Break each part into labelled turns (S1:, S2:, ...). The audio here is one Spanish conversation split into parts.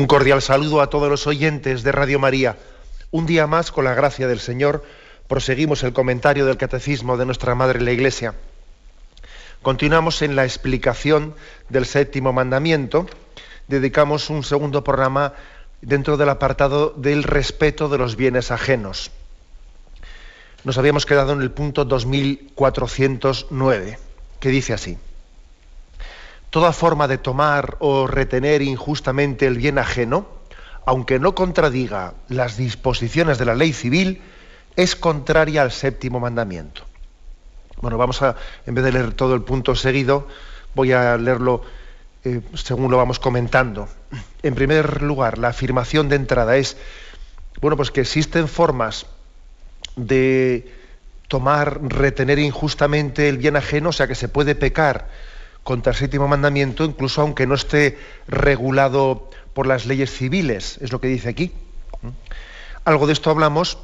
S1: Un cordial saludo a todos los oyentes de Radio María. Un día más, con la gracia del Señor, proseguimos el comentario del Catecismo de nuestra Madre la Iglesia. Continuamos en la explicación del séptimo mandamiento. Dedicamos un segundo programa dentro del apartado del respeto de los bienes ajenos. Nos habíamos quedado en el punto 2409, que dice así. Toda forma de tomar o retener injustamente el bien ajeno, aunque no contradiga las disposiciones de la ley civil, es contraria al séptimo mandamiento. Bueno, vamos a, en vez de leer todo el punto seguido, voy a leerlo eh, según lo vamos comentando. En primer lugar, la afirmación de entrada es, bueno, pues que existen formas de tomar, retener injustamente el bien ajeno, o sea que se puede pecar contra el séptimo mandamiento, incluso aunque no esté regulado por las leyes civiles, es lo que dice aquí. Algo de esto hablamos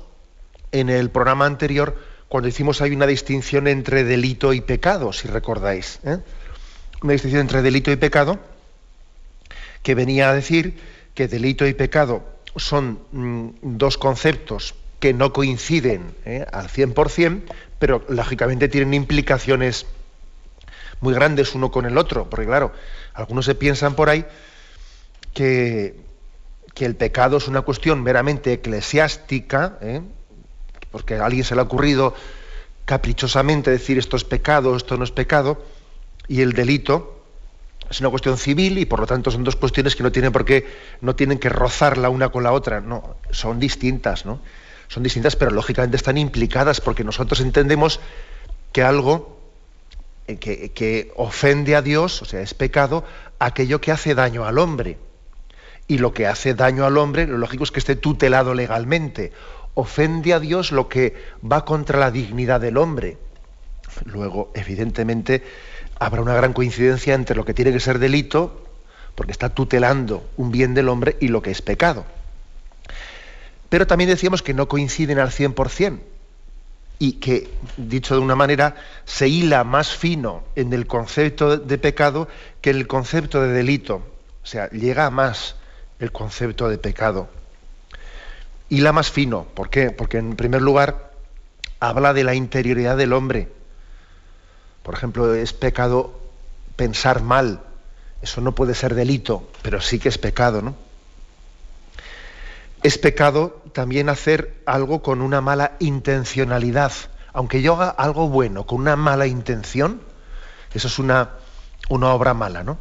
S1: en el programa anterior, cuando hicimos hay una distinción entre delito y pecado, si recordáis. ¿eh? Una distinción entre delito y pecado, que venía a decir que delito y pecado son mm, dos conceptos que no coinciden ¿eh? al 100%, pero lógicamente tienen implicaciones muy grandes uno con el otro, porque claro, algunos se piensan por ahí que, que el pecado es una cuestión meramente eclesiástica, ¿eh? porque a alguien se le ha ocurrido caprichosamente decir esto es pecado, esto no es pecado, y el delito es una cuestión civil y por lo tanto son dos cuestiones que no tienen por qué, no tienen que rozar la una con la otra, no, son distintas, ¿no? Son distintas, pero lógicamente están implicadas porque nosotros entendemos que algo que, ofende a Dios, o sea, es pecado, aquello que hace daño al hombre. Y lo que hace daño al hombre, lo lógico es que esté tutelado legalmente. Ofende a Dios lo que va contra la dignidad del hombre. Luego, evidentemente, habrá una gran coincidencia entre lo que tiene que ser delito, porque está tutelando un bien del hombre, y lo que es pecado. Pero también decíamos que no coinciden al 100% y que, dicho de una manera, se hila más fino en el concepto de pecado que en el concepto de delito. O sea, llega más el concepto de pecado. Hila más fino. ¿Por qué? Porque en primer lugar habla de la interioridad del hombre. Por ejemplo, es pecado pensar mal. Eso no puede ser delito, pero sí que es pecado, ¿no? Es pecado también hacer algo con una mala intencionalidad. Aunque yo haga algo bueno con una mala intención, eso es una, una obra mala, ¿no?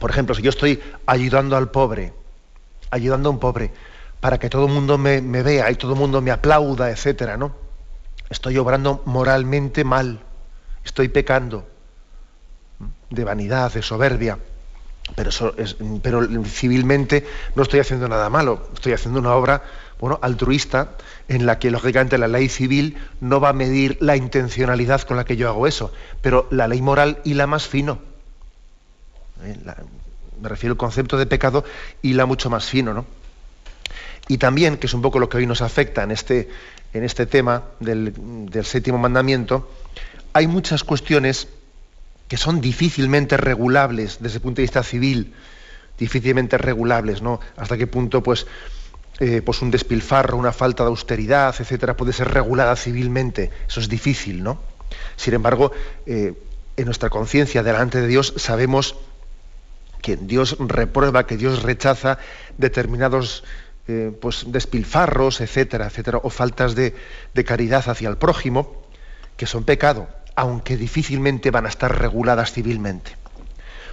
S1: Por ejemplo, si yo estoy ayudando al pobre, ayudando a un pobre, para que todo el mundo me, me vea y todo el mundo me aplauda, etcétera, ¿no? Estoy obrando moralmente mal, estoy pecando de vanidad, de soberbia. Pero, pero civilmente no estoy haciendo nada malo, estoy haciendo una obra bueno, altruista en la que lógicamente la ley civil no va a medir la intencionalidad con la que yo hago eso, pero la ley moral y la más fino. ¿Eh? me refiero al concepto de pecado y la mucho más fino, ¿no? Y también, que es un poco lo que hoy nos afecta en este, en este tema del, del séptimo mandamiento, hay muchas cuestiones que son difícilmente regulables desde el punto de vista civil, difícilmente regulables, ¿no? Hasta qué punto, pues, eh, pues un despilfarro, una falta de austeridad, etcétera, puede ser regulada civilmente. Eso es difícil, ¿no? Sin embargo, eh, en nuestra conciencia delante de Dios sabemos que Dios reprueba, que Dios rechaza determinados eh, pues despilfarros, etcétera, etcétera, o faltas de, de caridad hacia el prójimo, que son pecado aunque difícilmente van a estar reguladas civilmente.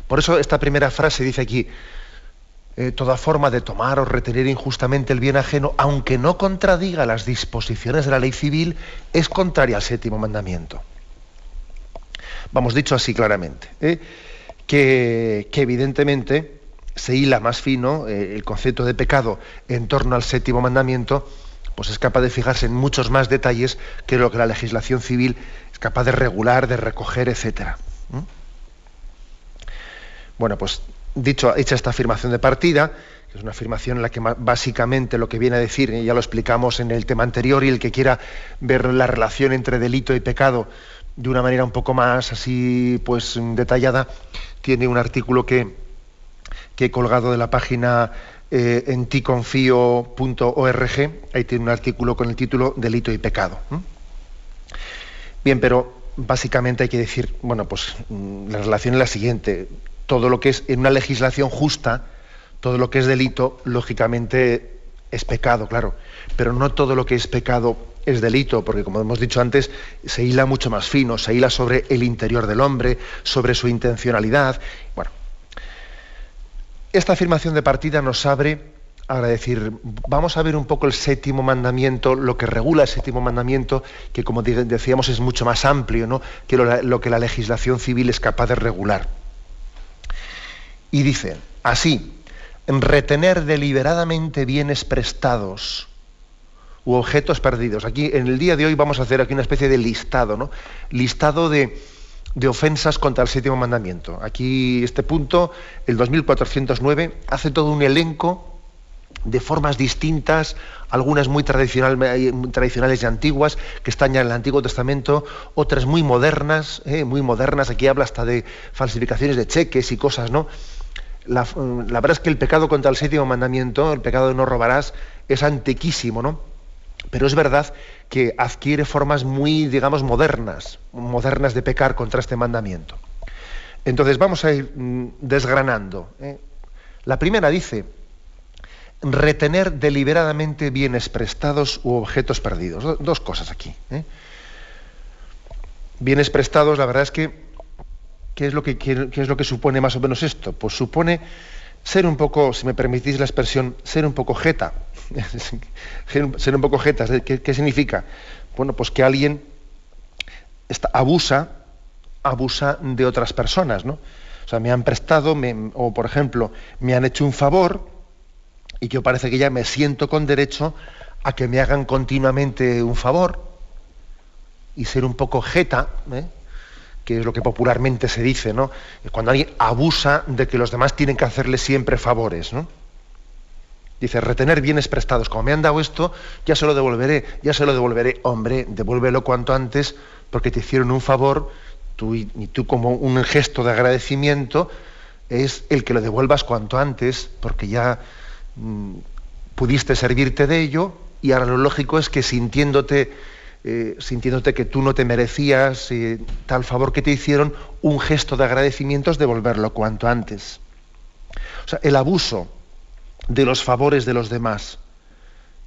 S1: Por eso esta primera frase dice aquí, eh, toda forma de tomar o retener injustamente el bien ajeno, aunque no contradiga las disposiciones de la ley civil, es contraria al séptimo mandamiento. Vamos, dicho así claramente, ¿eh? que, evidentemente se hila más fino eh, el concepto de pecado en torno al séptimo mandamiento, pues es capaz de fijarse en muchos más detalles que lo que la legislación civil capaz de regular, de recoger, etcétera. Bueno, pues dicho, hecha esta afirmación de partida, que es una afirmación en la que básicamente lo que viene a decir, ya lo explicamos en el tema anterior, y el que quiera ver la relación entre delito y pecado de una manera un poco más así pues detallada, tiene un artículo que, que he colgado de la página eh, en ticonfío.org, ahí tiene un artículo con el título Delito y pecado. Bien, pero básicamente hay que decir, bueno, pues mm, la relación es la siguiente. Todo lo que es en una legislación justa, todo lo que es delito, lógicamente es pecado, claro. Pero no todo lo que es pecado es delito, porque como hemos dicho antes, se hila mucho más fino, se hila sobre el interior del hombre, sobre su intencionalidad. Bueno, esta afirmación de partida nos abre a decir, vamos a ver un poco el séptimo mandamiento, lo que regula el séptimo mandamiento, que como decíamos es mucho más amplio ¿no? que lo que la legislación civil es capaz de regular. Y dice, así, retener deliberadamente bienes prestados u objetos perdidos. Aquí, en el día de hoy, vamos a hacer aquí una especie de listado, ¿no? Listado de ofensas contra el séptimo mandamiento. Aquí, este punto, el 2409, hace todo un elenco de formas distintas, algunas muy, tradicionales y antiguas, que están ya en el Antiguo Testamento, otras muy modernas, ¿eh? muy modernas, aquí habla hasta de falsificaciones de cheques y cosas, ¿no? La, la, verdad es que el pecado contra el séptimo mandamiento, el pecado de no robarás, es antiquísimo, ¿no? Pero es verdad que adquiere formas muy, digamos, modernas, modernas de pecar contra este mandamiento. Entonces vamos a ir mm, desgranando. ¿eh? La primera dice, retener deliberadamente bienes prestados u objetos perdidos. Dos cosas aquí. ¿eh? Bienes prestados, la verdad es que, ¿qué es, lo que, qué es lo que supone más o menos esto? Pues supone ser un poco, si me permitís la expresión, ser un poco jeta. ser un poco jeta, ¿qué, significa? Bueno, pues que alguien abusa, abusa de otras personas, ¿no? O sea, me han prestado, o por ejemplo, me han hecho un favor y yo parece que ya me siento con derecho a que me hagan continuamente un favor y ser un poco jeta, ¿eh? que es lo que popularmente se dice, ¿no? Cuando alguien abusa de que los demás tienen que hacerle siempre favores, ¿no? Dice, retener bienes prestados. Como me han dado esto, ya se lo devolveré, ya se lo devolveré. Hombre, devuélvelo cuanto antes porque te hicieron un favor tú, y, tú como un gesto de agradecimiento es el que lo devuelvas cuanto antes porque ya pudiste servirte de ello y ahora lo lógico es que sintiéndote eh, sintiéndote que tú no te merecías eh, tal favor que te hicieron, un gesto de agradecimiento es devolverlo cuanto antes. O sea, el abuso de los favores de los demás.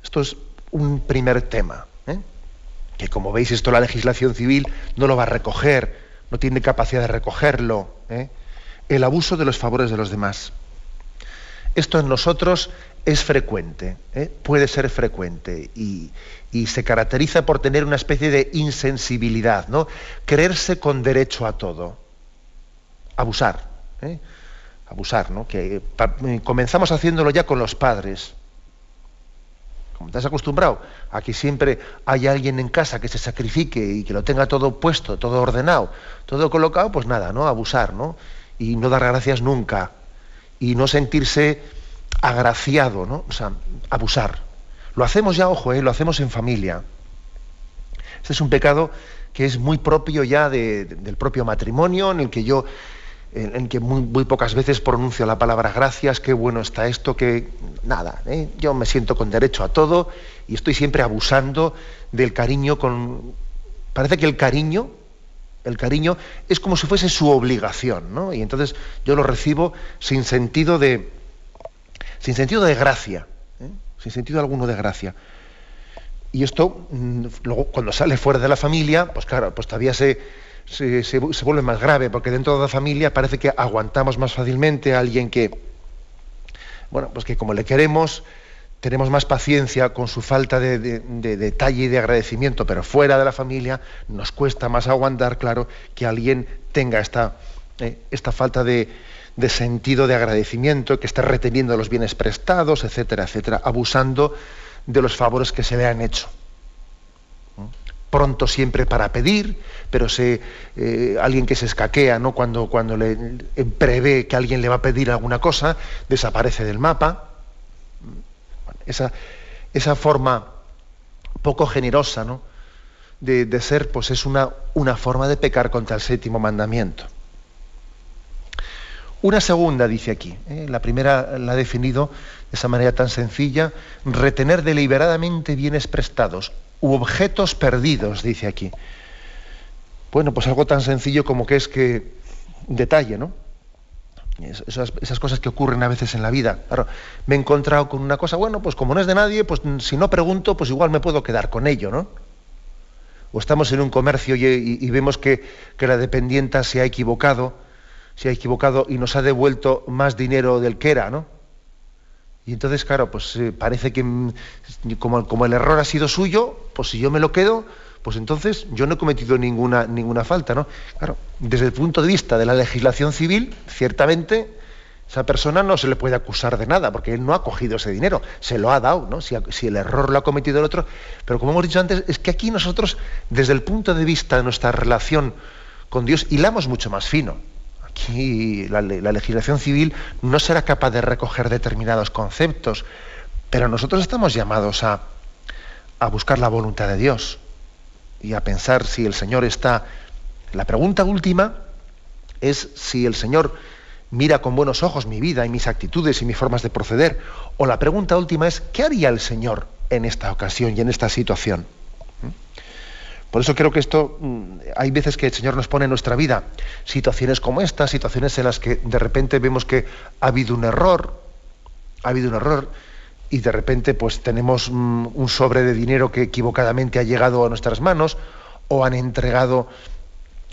S1: Esto es un primer tema, ¿eh? que como veis esto la legislación civil no lo va a recoger, no tiene capacidad de recogerlo. El abuso de los favores de los demás. Esto en nosotros es frecuente, puede ser frecuente y, se caracteriza por tener una especie de insensibilidad, ¿no? Creerse con derecho a todo. Abusar. ¿eh? Abusar, ¿no? Que eh, comenzamos haciéndolo ya con los padres. Como te has acostumbrado a que siempre hay alguien en casa que se sacrifique y que lo tenga todo puesto, todo ordenado, todo colocado, pues nada, ¿no? Abusar, ¿no? Y no dar gracias nunca. Y no sentirse agraciado, ¿no? O sea, abusar. Lo hacemos ya, ojo, eh, lo hacemos en familia. Este es un pecado que es muy propio ya del propio matrimonio, en el que yo, en, que muy, pocas veces pronuncio la palabra gracias, qué bueno está esto, que nada, eh, yo me siento con derecho a todo y estoy siempre abusando del cariño con... Parece que el cariño, el cariño es como si fuese su obligación, ¿no? Y entonces yo lo recibo sin sentido de, sin sentido de gracia sin sentido alguno de gracia. Y esto, mm, luego, cuando sale fuera de la familia, pues claro, pues todavía se, se, vuelve más grave, porque dentro de la familia parece que aguantamos más fácilmente a alguien que, bueno, pues que como le queremos, tenemos más paciencia con su falta de, detalle y de agradecimiento, pero fuera de la familia nos cuesta más aguantar, claro, que alguien tenga esta, eh, esta falta de, sentido de agradecimiento, que esté reteniendo los bienes prestados, etcétera, etcétera, abusando de los favores que se le han hecho. Pronto siempre para pedir, pero se, eh, alguien que se escaquea ¿no? cuando, cuando le prevé que alguien le va a pedir alguna cosa, desaparece del mapa. Esa, esa forma poco generosa ¿no? de, de, ser, pues es una, una forma de pecar contra el séptimo mandamiento. Una segunda, dice aquí, ¿eh? la primera la ha definido de esa manera tan sencilla, retener deliberadamente bienes prestados u objetos perdidos, dice aquí. Bueno, pues algo tan sencillo como que es que detalle, ¿no? Esas, cosas que ocurren a veces en la vida. Claro, me he encontrado con una cosa, bueno, pues como no es de nadie, pues si no pregunto, pues igual me puedo quedar con ello, ¿no? O estamos en un comercio y vemos que, que la dependienta se ha equivocado se ha equivocado y nos ha devuelto más dinero del que era, ¿no? Y entonces, claro, pues eh, parece que mm, como, como, el error ha sido suyo, pues si yo me lo quedo, pues entonces yo no he cometido ninguna, ninguna falta, ¿no? Claro, desde el punto de vista de la legislación civil, ciertamente esa persona no se le puede acusar de nada, porque él no ha cogido ese dinero, se lo ha dado, ¿no? Si, el error lo ha cometido el otro. Pero como hemos dicho antes, es que aquí nosotros, desde el punto de vista de nuestra relación con Dios, hilamos mucho más fino aquí la, la, legislación civil no será capaz de recoger determinados conceptos, pero nosotros estamos llamados a, a buscar la voluntad de Dios y a pensar si el Señor está... La pregunta última es si el Señor mira con buenos ojos mi vida y mis actitudes y mis formas de proceder. O la pregunta última es, ¿qué haría el Señor en esta ocasión y en esta situación? Por eso creo que esto, mm, hay veces que el Señor nos pone en nuestra vida situaciones como esta, situaciones en las que de repente vemos que ha habido un error, ha habido un error, y de repente pues tenemos mm, un sobre de dinero que equivocadamente ha llegado a nuestras manos, o han entregado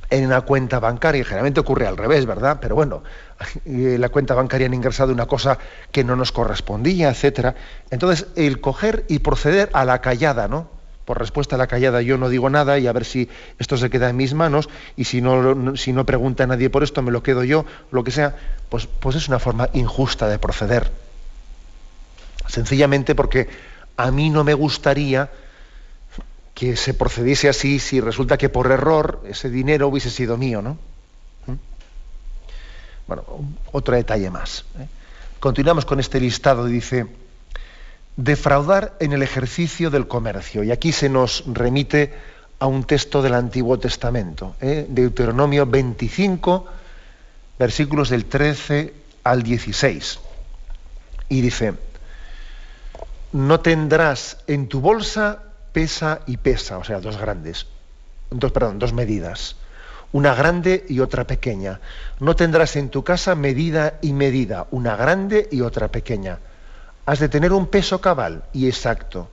S1: en una cuenta bancaria, generalmente ocurre al revés, ¿verdad? Pero bueno, la cuenta bancaria han ingresado una cosa que no nos correspondía, etcétera. Entonces, el coger y proceder a la callada, ¿no? por respuesta a la callada yo no digo nada y a ver si esto se queda en mis manos y si no, si no pregunta nadie por esto me lo quedo yo, lo que sea, pues, pues es una forma injusta de proceder. Sencillamente porque a mí no me gustaría que se procediese así si resulta que por error ese dinero hubiese sido mío, ¿no? ¿Mm? Bueno, otro detalle más. ¿eh? Continuamos con este listado, dice, defraudar en el ejercicio del comercio. Y aquí se nos remite a un texto del Antiguo Testamento, ¿eh? Deuteronomio 25, versículos del 13 al 16. Y dice, no tendrás en tu bolsa pesa y pesa, o sea, dos grandes, dos, perdón, dos medidas, una grande y otra pequeña. No tendrás en tu casa medida y medida, una grande y otra pequeña has de tener un peso cabal y exacto,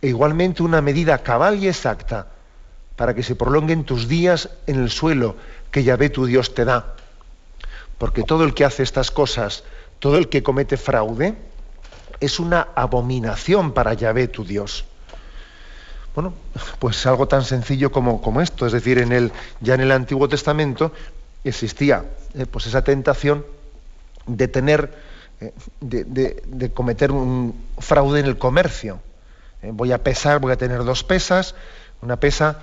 S1: e igualmente una medida cabal y exacta, para que se prolonguen tus días en el suelo que Yahvé tu Dios te da. Porque todo el que hace estas cosas, todo el que comete fraude, es una abominación para Yahvé tu Dios. Bueno, pues algo tan sencillo como, como esto, es decir, en el, ya en el Antiguo Testamento existía eh, pues esa tentación de tener de, cometer un fraude en el comercio. Eh, voy a pesar, voy a tener dos pesas, una pesa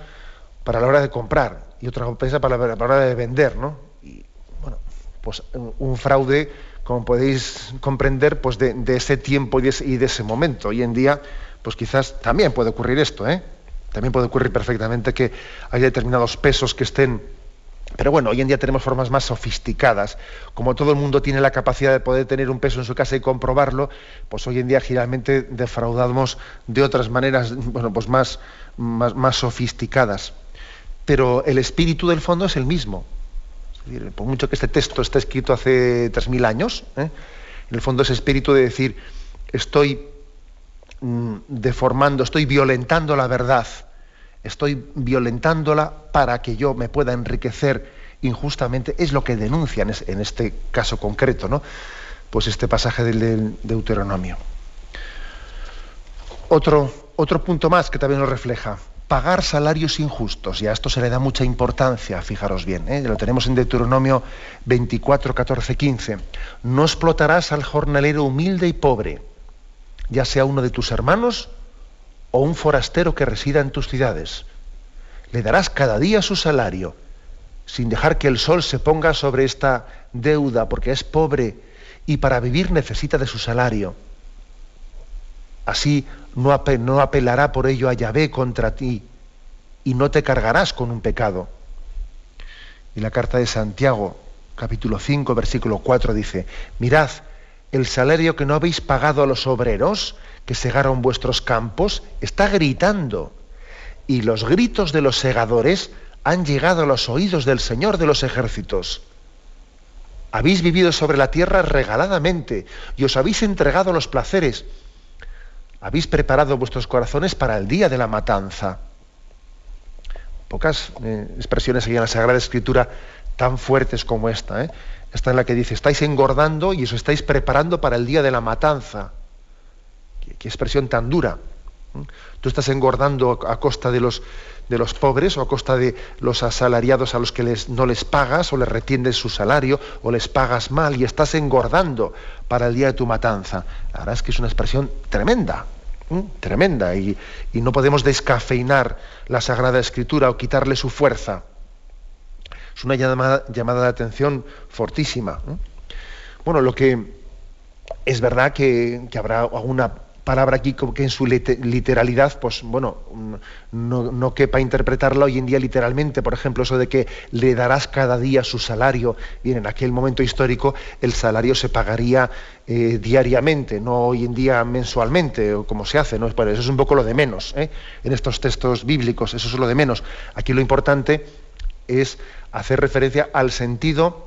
S1: para la hora de comprar y otra pesa para la, hora de vender, ¿no? Y bueno, pues un, fraude, como podéis comprender, pues de, ese tiempo y de ese, momento. Hoy en día, pues quizás también puede ocurrir esto, ¿eh? También puede ocurrir perfectamente que hay determinados pesos que estén pero bueno, hoy en día tenemos formas más sofisticadas. Como todo el mundo tiene la capacidad de poder tener un peso en su casa y comprobarlo, pues hoy en día generalmente defraudamos de otras maneras, bueno, pues más, más, sofisticadas. Pero el espíritu del fondo es el mismo. Por mucho que este texto esté escrito hace 3.000 años, ¿eh? en el fondo es espíritu de decir, estoy mm, deformando, estoy violentando la verdad estoy violentándola para que yo me pueda enriquecer injustamente, es lo que denuncian en este caso concreto, ¿no? Pues este pasaje del Deuteronomio. Otro, otro punto más que también lo refleja. Pagar salarios injustos. Y a esto se le da mucha importancia, fijaros bien. ¿eh? Lo tenemos en Deuteronomio 24, 14, 15. No explotarás al jornalero humilde y pobre, ya sea uno de tus hermanos o un forastero que resida en tus ciudades. Le darás cada día su salario, sin dejar que el sol se ponga sobre esta deuda, porque es pobre y para vivir necesita de su salario. Así no, apelará por ello a Yahvé contra ti y no te cargarás con un pecado. Y la carta de Santiago, capítulo 5, versículo 4 dice, mirad, el salario que no habéis pagado a los obreros que segaron vuestros campos está gritando y los gritos de los segadores han llegado a los oídos del Señor de los ejércitos. Habéis vivido sobre la tierra regaladamente y os habéis entregado a los placeres habéis preparado vuestros corazones para el día de la matanza. Pocas eh, expresiones hay en la Sagrada Escritura tan fuertes como esta. ¿eh? Esta es la que dice, estáis engordando y os estáis preparando para el día de la matanza. Qué, expresión tan dura. Tú estás engordando a costa de los, de los pobres o a costa de los asalariados a los que les, no les pagas o les retienes su salario o les pagas mal y estás engordando para el día de tu matanza. La verdad es que es una expresión tremenda tremenda y, no podemos descafeinar la Sagrada Escritura o quitarle su fuerza. Es una llamada, llamada de atención fortísima. Bueno, lo que es verdad que, que habrá alguna palabra aquí que en su literalidad, pues bueno, no, no, quepa interpretarla hoy en día literalmente. Por ejemplo, eso de que le darás cada día su salario. Bien, en aquel momento histórico el salario se pagaría eh, diariamente, no hoy en día mensualmente, o como se hace. ¿no? eso es un poco lo de menos. ¿eh? En estos textos bíblicos, eso es lo de menos. Aquí lo importante es hacer referencia al sentido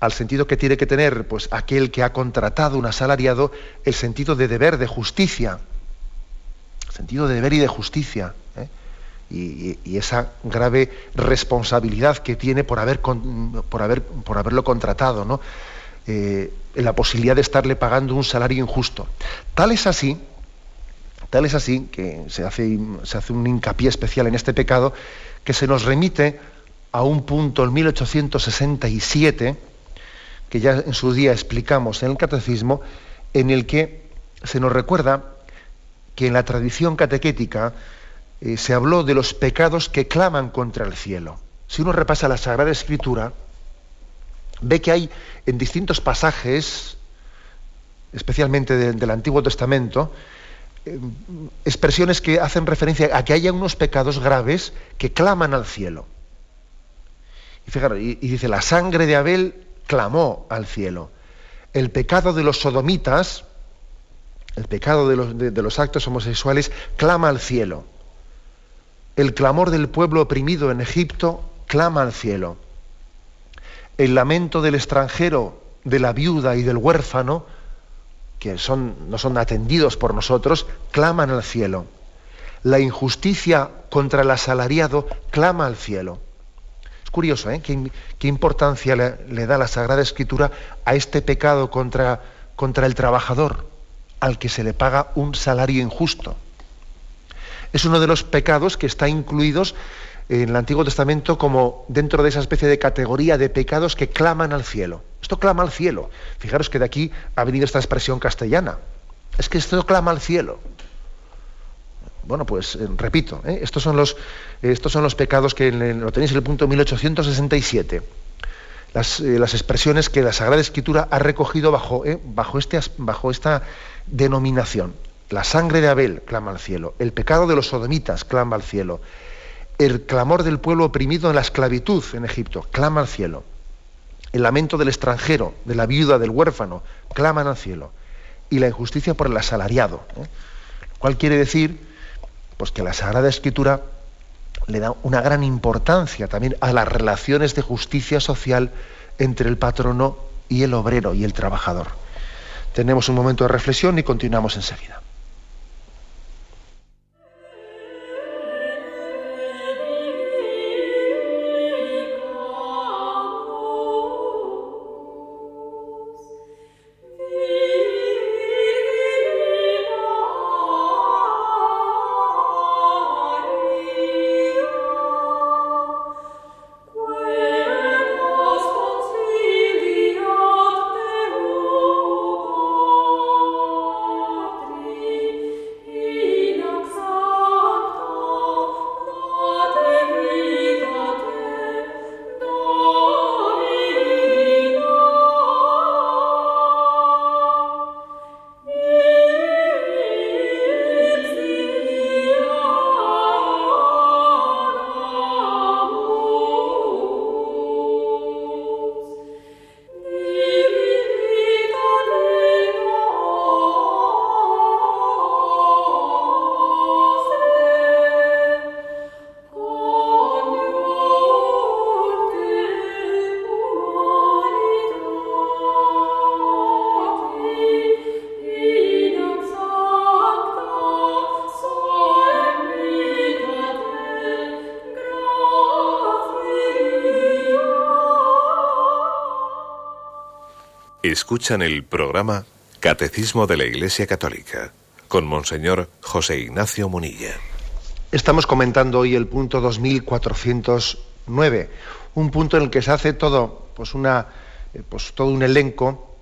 S1: al sentido que tiene que tener pues, aquel que ha contratado un asalariado, el sentido de deber, de justicia. sentido de deber y de justicia. ¿eh? Y, esa grave responsabilidad que tiene por, haber, por, haber, por haberlo contratado, ¿no? Eh, la posibilidad de estarle pagando un salario injusto. Tal es así, tal es así que se hace, se hace un hincapié especial en este pecado, que se nos remite a un punto en 1867, que ya en su día explicamos en el catecismo, en el que se nos recuerda que en la tradición catequética eh, se habló de los pecados que claman contra el cielo. Si uno repasa la Sagrada Escritura, ve que hay en distintos pasajes, especialmente del Antiguo Testamento, eh, expresiones que hacen referencia a que haya unos pecados graves que claman al cielo. Y, fijaros, y dice, la sangre de Abel clamó al cielo. El pecado de los sodomitas, el pecado de los, actos homosexuales, clama al cielo. El clamor del pueblo oprimido en Egipto clama al cielo. El lamento del extranjero, de la viuda y del huérfano, que no son atendidos por nosotros, claman al cielo. La injusticia contra el asalariado clama al cielo curioso, ¿eh? ¿Qué, importancia le, da la Sagrada Escritura a este pecado contra, contra el trabajador, al que se le paga un salario injusto. Es uno de los pecados que está incluidos en el Antiguo Testamento como dentro de esa especie de categoría de pecados que claman al cielo. Esto clama al cielo. Fijaros que de aquí ha venido esta expresión castellana. Es que esto clama al cielo. Bueno, pues eh, repito, ¿eh? estos, son los, pecados que lo tenéis en el punto 1867. Las, eh, las, expresiones que la Sagrada Escritura ha recogido bajo, bajo, este, bajo esta denominación. La sangre de Abel clama al cielo, el pecado de los sodomitas clama al cielo, el clamor del pueblo oprimido en la esclavitud en Egipto clama al cielo, el lamento del extranjero, de la viuda, del huérfano, claman al cielo, y la injusticia por el asalariado. ¿Cuál quiere decir pues que la Sagrada Escritura le da una gran importancia también a las relaciones de justicia social entre el patrono y el obrero y el trabajador. Tenemos un momento de reflexión y continuamos enseguida.
S2: Escuchan el programa Catecismo de la Iglesia Católica con Monseñor José Ignacio Munilla.
S1: Estamos comentando hoy el punto 2409, un punto en el que se hace todo, pues una, eh, pues todo un elenco,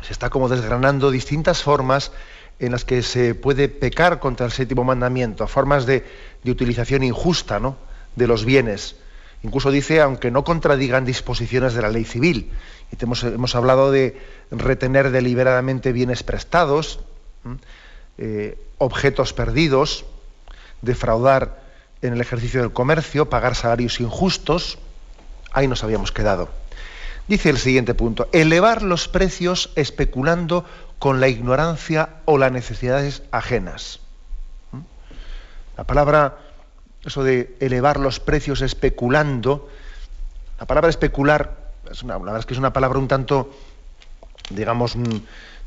S1: se está como desgranando distintas formas en las que se puede pecar contra el séptimo mandamiento, formas de, de utilización injusta ¿no? de los bienes. Incluso dice, aunque no contradigan disposiciones de la ley civil. Y hemos, hemos hablado de retener deliberadamente bienes prestados, eh, objetos perdidos, defraudar en el ejercicio del comercio, pagar salarios injustos. Ahí nos habíamos quedado. Dice el siguiente punto, elevar los precios especulando con la ignorancia o las necesidades ajenas. La palabra eso de elevar los precios especulando, la palabra especular, es una, la verdad que es una palabra un tanto, digamos, mm,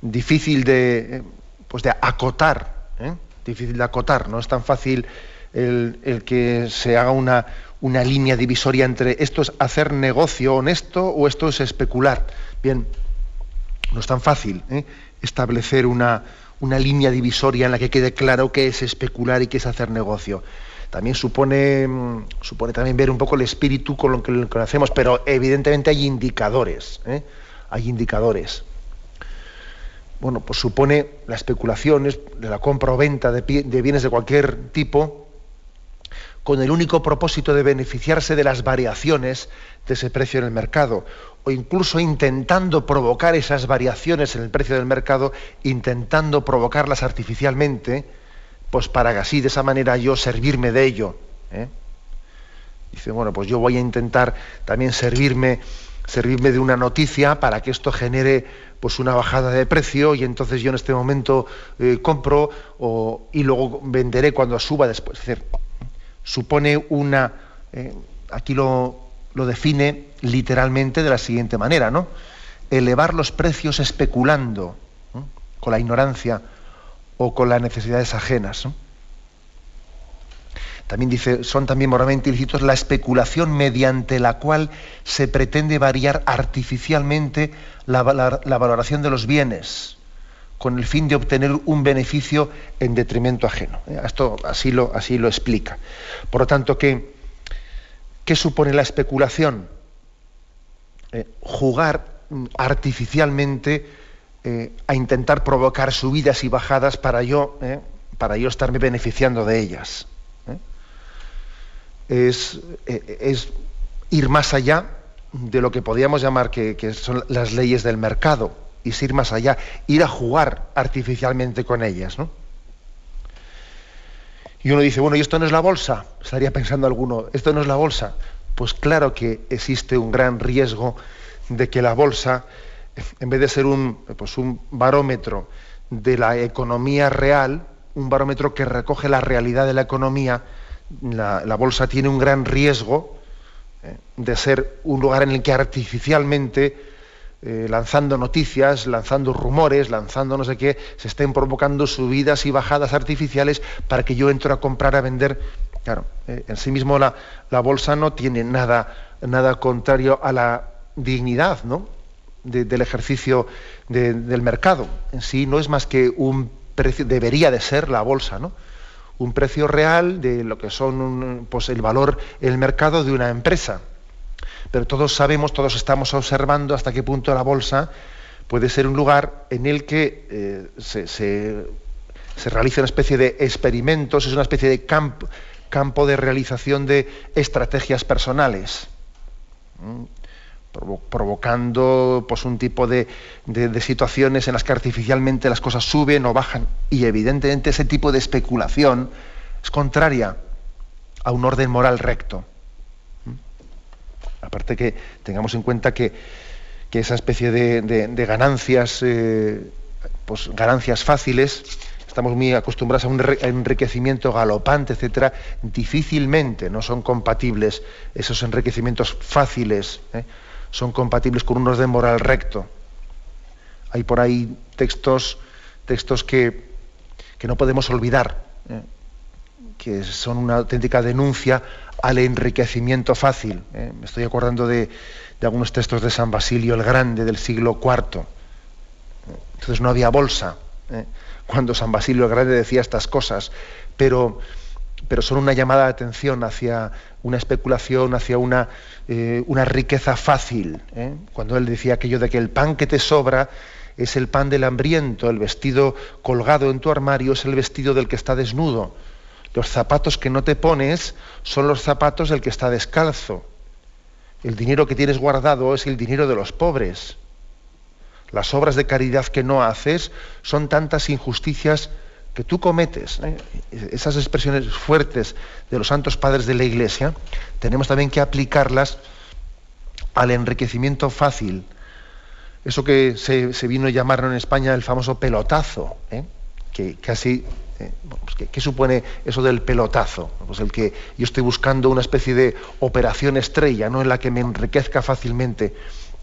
S1: difícil de, eh, pues de acotar, ¿eh? difícil de acotar, no es tan fácil el, que se haga una, una, línea divisoria entre esto es hacer negocio honesto o esto es especular. Bien, no es tan fácil ¿eh? establecer una, una línea divisoria en la que quede claro qué es especular y qué es hacer negocio también supone, mm, supone también ver un poco el espíritu con lo que lo hacemos, pero evidentemente hay indicadores, ¿eh? hay indicadores. Bueno, pues supone la especulación de la compra o venta de, de bienes de cualquier tipo con el único propósito de beneficiarse de las variaciones de ese precio en el mercado, o incluso intentando provocar esas variaciones en el precio del mercado, intentando provocarlas artificialmente, pues para que así de esa manera yo servirme de ello. ¿eh? Dice, bueno, pues yo voy a intentar también servirme, servirme de una noticia para que esto genere pues una bajada de precio y entonces yo en este momento eh, compro y luego venderé cuando suba después. Es decir, supone una, eh, aquí lo, lo define literalmente de la siguiente manera, ¿no? Elevar los precios especulando con la ignorancia o con las necesidades ajenas. También dice, son también moralmente ilícitos la especulación mediante la cual se pretende variar artificialmente la, valoración de los bienes con el fin de obtener un beneficio en detrimento ajeno. Eh, esto así lo, así lo explica. Por lo tanto, ¿qué, qué supone la especulación? Eh, jugar artificialmente eh, a intentar provocar subidas y bajadas para yo, eh, para yo estarme beneficiando de ellas. ¿eh? Es, es, ir más allá de lo que podríamos llamar que, son las leyes del mercado, y ir más allá, ir a jugar artificialmente con ellas. Y uno dice, bueno, ¿y esto no es la bolsa? Estaría pensando alguno, ¿esto no es la bolsa? Pues claro que existe un gran riesgo de que la bolsa en vez de ser un, pues un barómetro de la economía real, un barómetro que recoge la realidad de la economía, la, bolsa tiene un gran riesgo eh, de ser un lugar en el que artificialmente, eh, lanzando noticias, lanzando rumores, lanzando no sé qué, se estén provocando subidas y bajadas artificiales para que yo entre a comprar, a vender. Claro, eh, en sí mismo la, la bolsa no tiene nada, nada contrario a la dignidad, ¿no? Del ejercicio del mercado. En sí no es más que un precio, debería de ser la bolsa, ¿no? Un precio real de lo que son pues el valor, el mercado de una empresa. Pero todos sabemos, todos estamos observando hasta qué punto la bolsa puede ser un lugar en el que eh, se, se, realiza una especie de experimentos, es una especie de campo, campo de realización de estrategias personales provocando pues, un tipo de, situaciones en las que artificialmente las cosas suben o bajan. Y evidentemente ese tipo de especulación es contraria a un orden moral recto. ¿Mm? Aparte que tengamos en cuenta que, esa especie de, ganancias, eh, pues ganancias fáciles, estamos muy acostumbrados a un enriquecimiento galopante, etcétera, difícilmente no son compatibles esos enriquecimientos fáciles. ¿eh? Son compatibles con un orden moral recto. Hay por ahí textos, textos que, que no podemos olvidar, ¿eh? que son una auténtica denuncia al enriquecimiento fácil. ¿eh? Me estoy acordando de, algunos textos de San Basilio el Grande del siglo IV. Entonces no había bolsa ¿eh? cuando San Basilio el Grande decía estas cosas, pero, pero son una llamada de atención hacia una especulación, hacia una, eh, una riqueza fácil. ¿eh? Cuando él decía aquello de que el pan que te sobra es el pan del hambriento, el vestido colgado en tu armario es el vestido del que está desnudo. Los zapatos que no te pones son los zapatos del que está descalzo. El dinero que tienes guardado es el dinero de los pobres. Las obras de caridad que no haces son tantas injusticias que tú cometes. ¿eh? Esas expresiones fuertes de los santos padres de la Iglesia tenemos también que aplicarlas al enriquecimiento fácil. Eso que se, vino a llamar en España el famoso pelotazo, ¿eh? que casi eh, pues, ¿qué, supone eso del pelotazo? Pues el que yo estoy buscando una especie de operación estrella, ¿no? En la que me enriquezca fácilmente.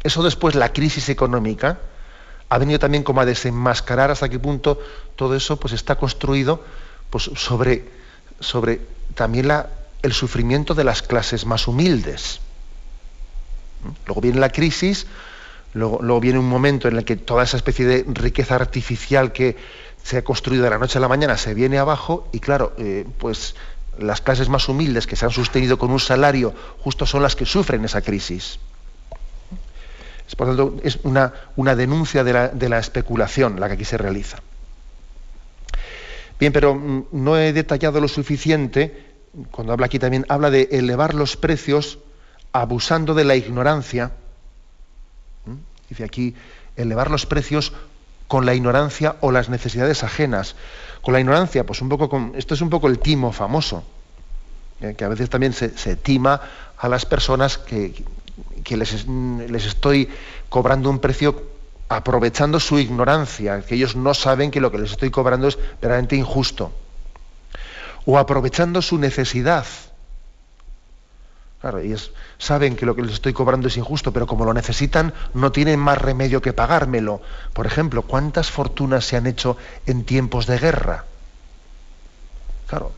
S1: Eso después, la crisis económica, ha venido también como a desenmascarar hasta qué punto todo eso pues, está construido pues, sobre, sobre también el sufrimiento de las clases más humildes. Luego viene la crisis, luego, luego viene un momento en el que toda esa especie de riqueza artificial que se ha construido de la noche a la mañana, se viene abajo y claro, eh, pues las clases más humildes que se han sostenido con un salario justo son las que sufren esa crisis. Es, por tanto, es una, una denuncia de la, de la especulación la que aquí se realiza. Bien, pero mm, no he detallado lo suficiente, cuando habla aquí también, habla de elevar los precios abusando de la ignorancia. ¿Mm? Dice aquí, elevar los precios con la ignorancia o las necesidades ajenas. Con la ignorancia, pues un poco con, esto es un poco el timo famoso, ¿eh? que a veces también se, tima a las personas que, les, les, estoy cobrando un precio aprovechando su ignorancia, que ellos no saben que lo que les estoy cobrando es verdaderamente injusto. O aprovechando su necesidad, Claro, ellos saben que lo que les estoy cobrando es injusto, pero como lo necesitan, no tienen más remedio que pagármelo. Por ejemplo, ¿cuántas fortunas se han hecho en tiempos de guerra? Claro,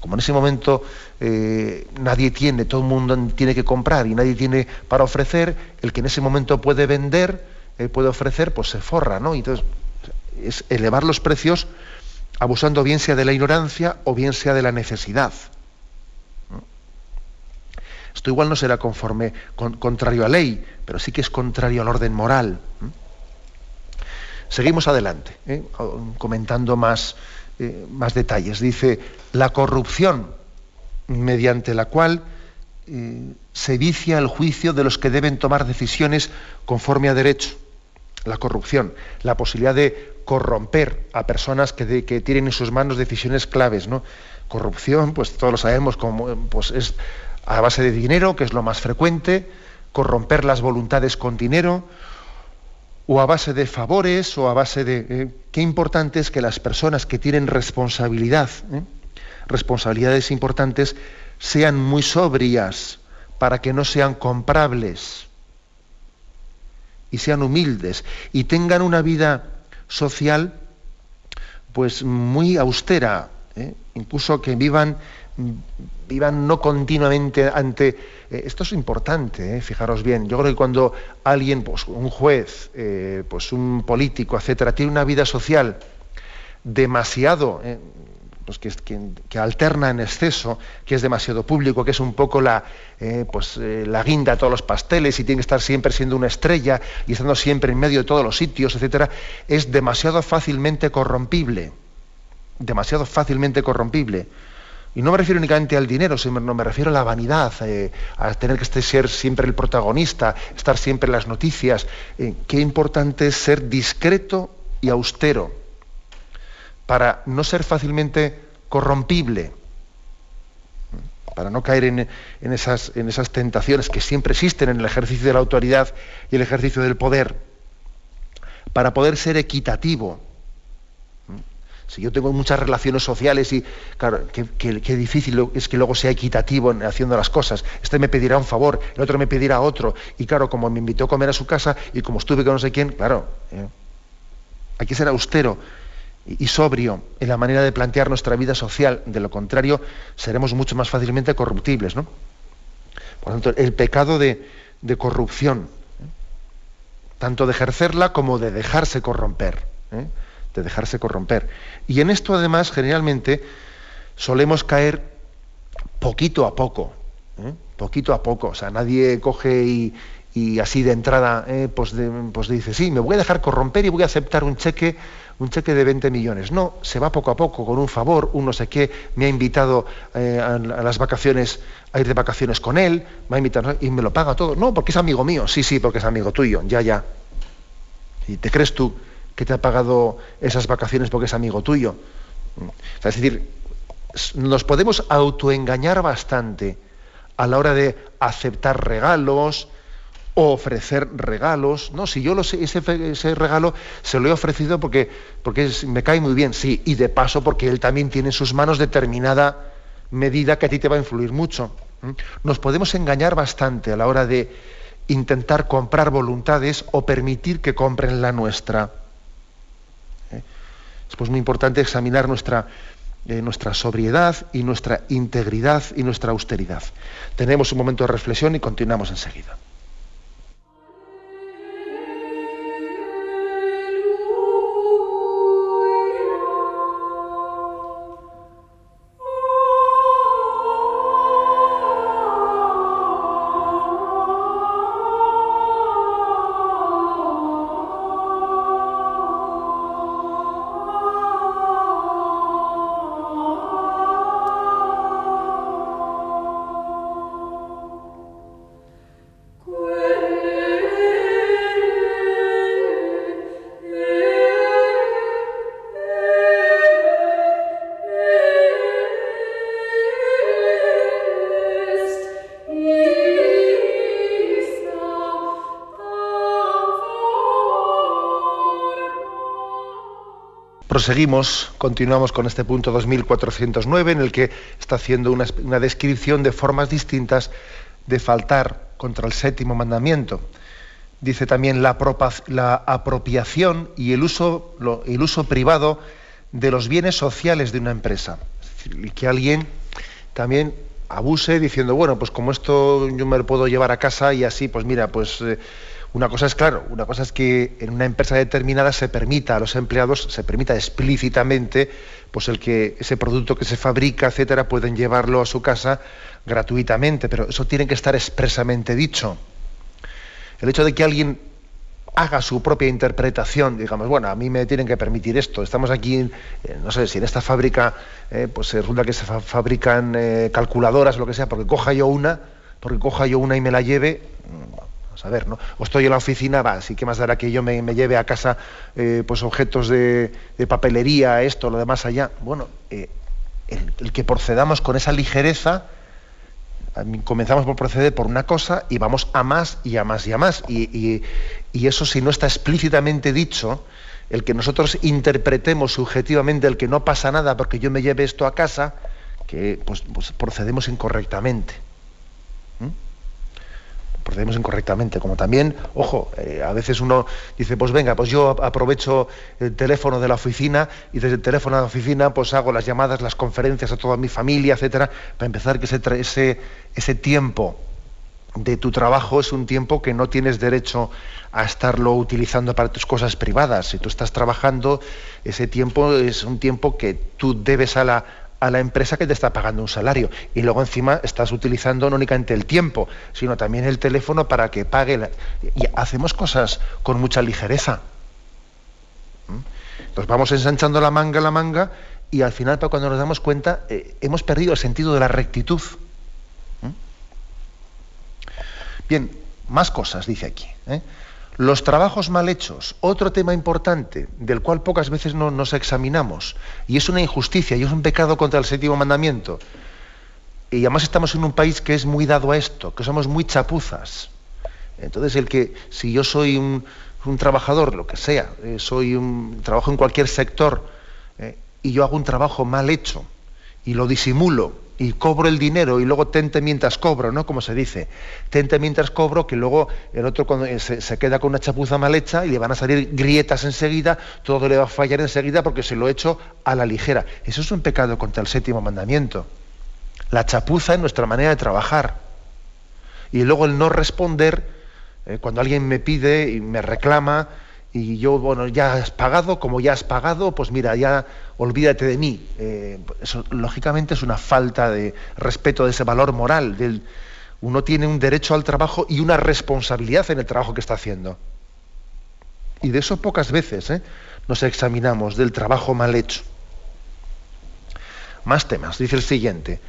S1: como en ese momento eh, nadie tiene, todo el mundo tiene que comprar y nadie tiene para ofrecer, el que en ese momento puede vender, eh, puede ofrecer, pues se forra, ¿no? entonces es elevar los precios abusando bien sea de la ignorancia o bien sea de la necesidad. Esto igual no será conforme, contrario a ley, pero sí que es contrario al orden moral. Seguimos adelante, ¿eh? comentando más, eh, más detalles. Dice, la corrupción mediante la cual eh, se vicia el juicio de los que deben tomar decisiones conforme a derecho. La corrupción, la posibilidad de corromper a personas que, que tienen en sus manos decisiones claves. ¿no? Corrupción, pues todos lo sabemos, como, pues es a base de dinero, que es lo más frecuente, corromper las voluntades con dinero, o a base de favores, o a base de... Eh, qué importante es que las personas que tienen responsabilidad, eh, responsabilidades importantes, sean muy sobrias para que no sean comprables y sean humildes y tengan una vida social pues muy austera, eh, incluso que vivan vivan no continuamente ante... Eh, esto es importante, eh, fijaros bien. Yo creo que cuando alguien, pues, un juez, eh, pues un político, etcétera, tiene una vida social demasiado, pues que, que, alterna en exceso, que es demasiado público, que es un poco la, pues, la guinda de todos los pasteles y tiene que estar siempre siendo una estrella y estando siempre en medio de todos los sitios, etcétera, es demasiado fácilmente corrompible. Demasiado fácilmente corrompible. Y no me refiero únicamente al dinero, sino me refiero a la vanidad, eh, a tener que ser siempre el protagonista, estar siempre en las noticias. Eh, qué importante es ser discreto y austero para no ser fácilmente corrompible, para no caer en esas tentaciones que siempre existen en el ejercicio de la autoridad y el ejercicio del poder, para poder ser equitativo si yo tengo muchas relaciones sociales y, claro, qué, difícil es que luego sea equitativo en haciendo las cosas. Este me pedirá un favor, el otro me pedirá otro. Y claro, como me invitó a comer a su casa y como estuve con no sé quién, claro, eh, hay que ser austero y, sobrio en la manera de plantear nuestra vida social. De lo contrario, seremos mucho más fácilmente corruptibles, ¿no? Por lo tanto, el pecado de, corrupción. ¿eh? tanto de ejercerla como de dejarse corromper, ¿eh? De dejarse corromper. Y en esto además generalmente solemos caer poquito a poco, ¿eh? poquito a poco. O sea, nadie coge y, así de entrada ¿eh? pues, pues dice, sí, me voy a dejar corromper y voy a aceptar un cheque un cheque de 20 millones. No, se va poco a poco, con un favor, un no sé qué, me ha invitado eh, a, las vacaciones, a ir de vacaciones con él, me ha invitado y me lo paga todo. No, porque es amigo mío. Sí, sí, porque es amigo tuyo, ya, ya. ¿Y te crees tú que te ha pagado esas vacaciones porque es amigo tuyo? es decir, nos podemos autoengañar bastante a la hora de aceptar regalos, o ofrecer regalos. No, si yo ese, regalo se lo he ofrecido porque, porque me cae muy bien, sí, y de paso porque él también tiene en sus manos determinada medida que a ti te va a influir mucho. Nos podemos engañar bastante a la hora de intentar comprar voluntades o permitir que compren la nuestra. Es pues muy importante examinar nuestra, eh, nuestra sobriedad y nuestra integridad y nuestra austeridad. Tenemos un momento de reflexión y continuamos enseguida. Proseguimos, continuamos con este punto 2409 en el que está haciendo una, descripción de formas distintas de faltar contra el séptimo mandamiento. Dice también la, apropiación y el uso, privado de los bienes sociales de una empresa. y que alguien también abuse diciendo, bueno, pues como esto yo me lo puedo llevar a casa y así, pues mira, pues... Eh, una cosa es claro, una cosa es que en una empresa determinada se permita a los empleados, se permita explícitamente, pues el que ese producto que se fabrica, etcétera, pueden llevarlo a su casa gratuitamente, pero eso tiene que estar expresamente dicho. El hecho de que alguien haga su propia interpretación, digamos, bueno, a mí me tienen que permitir esto. Estamos aquí, eh, no sé, si en esta fábrica, eh, pues resulta que se fabrican eh, calculadoras, lo que sea, porque coja yo una, porque coja yo una y me la lleve, a ver, ¿no? O estoy en la oficina, va, sí que más dará que yo me, lleve a casa eh, pues objetos de, papelería, esto, lo demás allá. Bueno, eh, el, que procedamos con esa ligereza, comenzamos por proceder por una cosa y vamos a más y a más y a más. Y, eso si no está explícitamente dicho, el que nosotros interpretemos subjetivamente el que no pasa nada porque yo me lleve esto a casa, que pues, pues procedemos incorrectamente procedemos incorrectamente. Como también, ojo, eh, a veces uno dice, pues venga, pues yo aprovecho el teléfono de la oficina y desde el teléfono de la oficina pues hago las llamadas, las conferencias a toda mi familia, etcétera, para empezar que ese, ese, ese tiempo de tu trabajo es un tiempo que no tienes derecho a estarlo utilizando para tus cosas privadas. Si tú estás trabajando, ese tiempo es un tiempo que tú debes a la, a la empresa que te está pagando un salario. Y luego encima estás utilizando no únicamente el tiempo, sino también el teléfono para que pague. Y hacemos cosas con mucha ligereza. ¿Mm? Nos vamos ensanchando la manga, la manga, y al final, cuando nos damos cuenta, eh, hemos perdido el sentido de la rectitud. ¿Mm? Bien, más cosas, dice aquí. ¿eh? Los trabajos mal hechos, otro tema importante del cual pocas veces no, nos examinamos, y es una injusticia y es un pecado contra el séptimo mandamiento. Y además estamos en un país que es muy dado a esto, que somos muy chapuzas. Entonces, el que si yo soy un, trabajador, lo que sea, eh, soy un trabajo en cualquier sector, eh, y yo hago un trabajo mal hecho y lo disimulo y cobro el dinero y luego tente mientras cobro, ¿no? Como se dice, tente mientras cobro, que luego el otro eh, se, queda con una chapuza mal hecha y le van a salir grietas enseguida, todo le va a fallar enseguida porque se lo he hecho a la ligera. Eso es un pecado contra el séptimo mandamiento. La chapuza es nuestra manera de trabajar. Y luego el no responder Eh, cuando alguien me pide y me reclama y yo, bueno, ya has pagado, como ya has pagado, pues mira, ya olvídate de mí. Eh, eso, lógicamente, es una falta de respeto de ese valor moral. Del, uno tiene un derecho al trabajo y una responsabilidad en el trabajo que está haciendo. Y de eso pocas veces ¿eh? nos examinamos, del trabajo mal hecho. Más temas, dice el siguiente.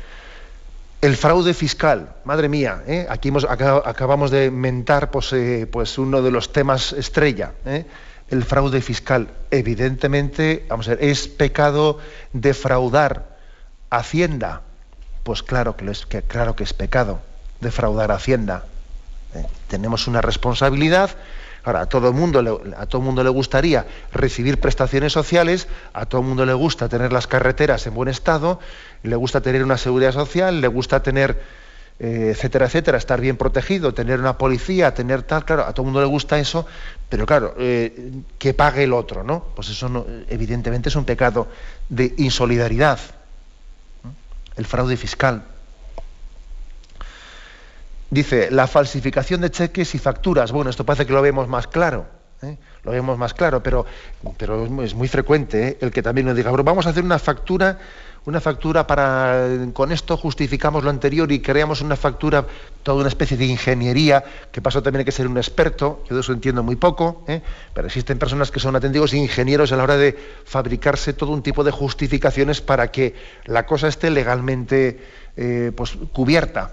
S1: El fraude fiscal, madre mía, ¿eh? aquí hemos, acabamos de mentar pues, eh, pues, uno de los temas estrella, ¿eh? el fraude fiscal. Evidentemente, vamos a ver, ¿es pecado defraudar Hacienda? Pues claro que, es, que, claro que es pecado defraudar Hacienda. Tenemos una responsabilidad Ahora, a todo, el mundo le, a todo mundo le gustaría recibir prestaciones sociales, a todo el mundo le gusta tener las carreteras en buen estado, le gusta tener una seguridad social, le gusta tener, eh, etcétera, etcétera, estar bien protegido, tener una policía, tener tal, claro, a todo el mundo le gusta eso, pero claro, eh, que pague el otro, ¿no? Pues eso no, evidentemente es un pecado de insolidaridad, el fraude fiscal. Dice, la falsificación de cheques y facturas. Bueno, esto parece que lo vemos más claro. ¿eh? Lo vemos más claro, pero, pero es muy frecuente ¿eh? el que también nos diga, vamos a hacer una factura, una factura para, con esto justificamos lo anterior y creamos una factura, toda una especie de ingeniería, que pasó también hay que ser un experto, yo de eso entiendo muy poco, ¿eh? pero existen personas que son atendidos ingenieros a la hora de fabricarse todo un tipo de justificaciones para que la cosa esté legalmente pues, cubierta.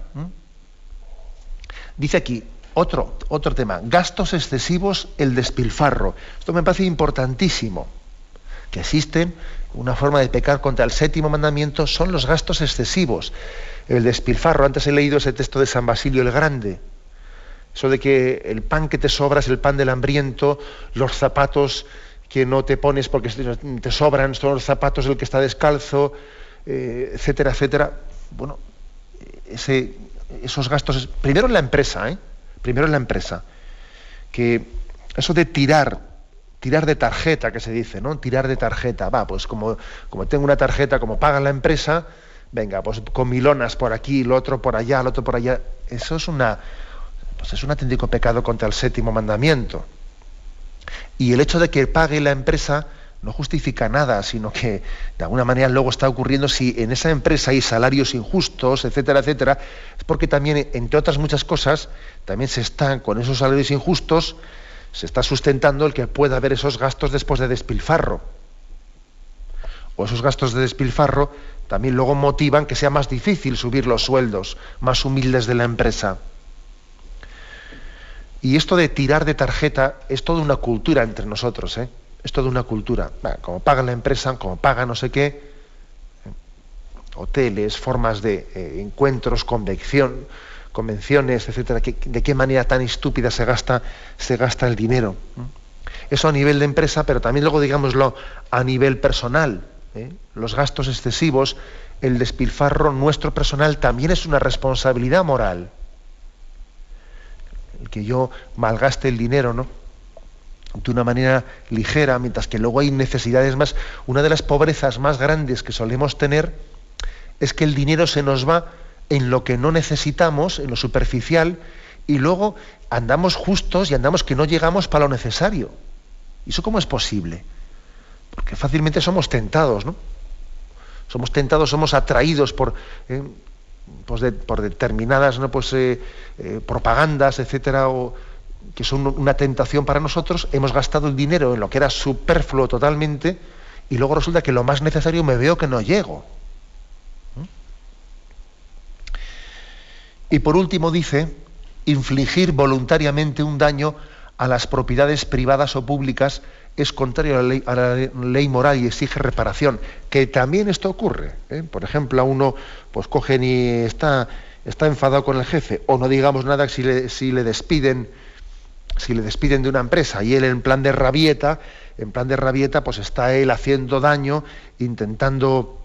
S1: Dice aquí, otro, otro tema, gastos excesivos, el despilfarro. Esto me parece importantísimo, que existen una forma de pecar contra el séptimo mandamiento, son los gastos excesivos. El despilfarro, antes he leído ese texto de San Basilio el Grande, eso de que el pan que te sobra es el pan del hambriento, los zapatos que no te pones porque te sobran son los zapatos del que está descalzo, eh, etcétera, etcétera. Bueno, ese esos gastos, primero en la empresa, ¿eh? primero en la empresa, que eso de tirar, tirar de tarjeta, que se dice, ¿no? Tirar de tarjeta, va, pues como, como tengo una tarjeta, como paga la empresa, venga, pues con milonas por aquí, lo otro por allá, lo otro por allá, eso es una, pues es un auténtico pecado contra el séptimo mandamiento. Y el hecho de que pague la empresa, no justifica nada, sino que de alguna manera luego está ocurriendo si en esa empresa hay salarios injustos, etcétera, etcétera, es porque también, entre otras muchas cosas, también se están con esos salarios injustos, se está sustentando el que pueda haber esos gastos después de despilfarro. O esos gastos de despilfarro también luego motivan que sea más difícil subir los sueldos más humildes de la empresa. Y esto de tirar de tarjeta es toda una cultura entre nosotros, ¿eh? Es toda una cultura. Como paga la empresa, como paga no sé qué, hoteles, formas de eh, encuentros, convención, convenciones, etcétera, de qué manera tan estúpida se gasta, se gasta el dinero. Eso a nivel de empresa, pero también luego digámoslo a nivel personal. ¿eh? Los gastos excesivos, el despilfarro nuestro personal también es una responsabilidad moral. El que yo malgaste el dinero, ¿no? De una manera ligera, mientras que luego hay necesidades más. Una de las pobrezas más grandes que solemos tener es que el dinero se nos va en lo que no necesitamos, en lo superficial, y luego andamos justos y andamos que no llegamos para lo necesario. ¿Y eso cómo es posible? Porque fácilmente somos tentados, ¿no? Somos tentados, somos atraídos por, eh, pues por determinadas ¿no? pues, eh, eh, propagandas, etcétera, que son una tentación para nosotros, hemos gastado el dinero en lo que era superfluo totalmente y luego resulta que lo más necesario me veo que no llego. Y por último dice, infligir voluntariamente un daño a las propiedades privadas o públicas es contrario a la ley, a la ley moral y exige reparación. Que también esto ocurre. ¿eh? Por ejemplo, a uno pues cogen y está, está enfadado con el jefe, o no digamos nada si le, si le despiden si le despiden de una empresa y él en plan de rabieta, en plan de rabieta, pues está él haciendo daño, intentando,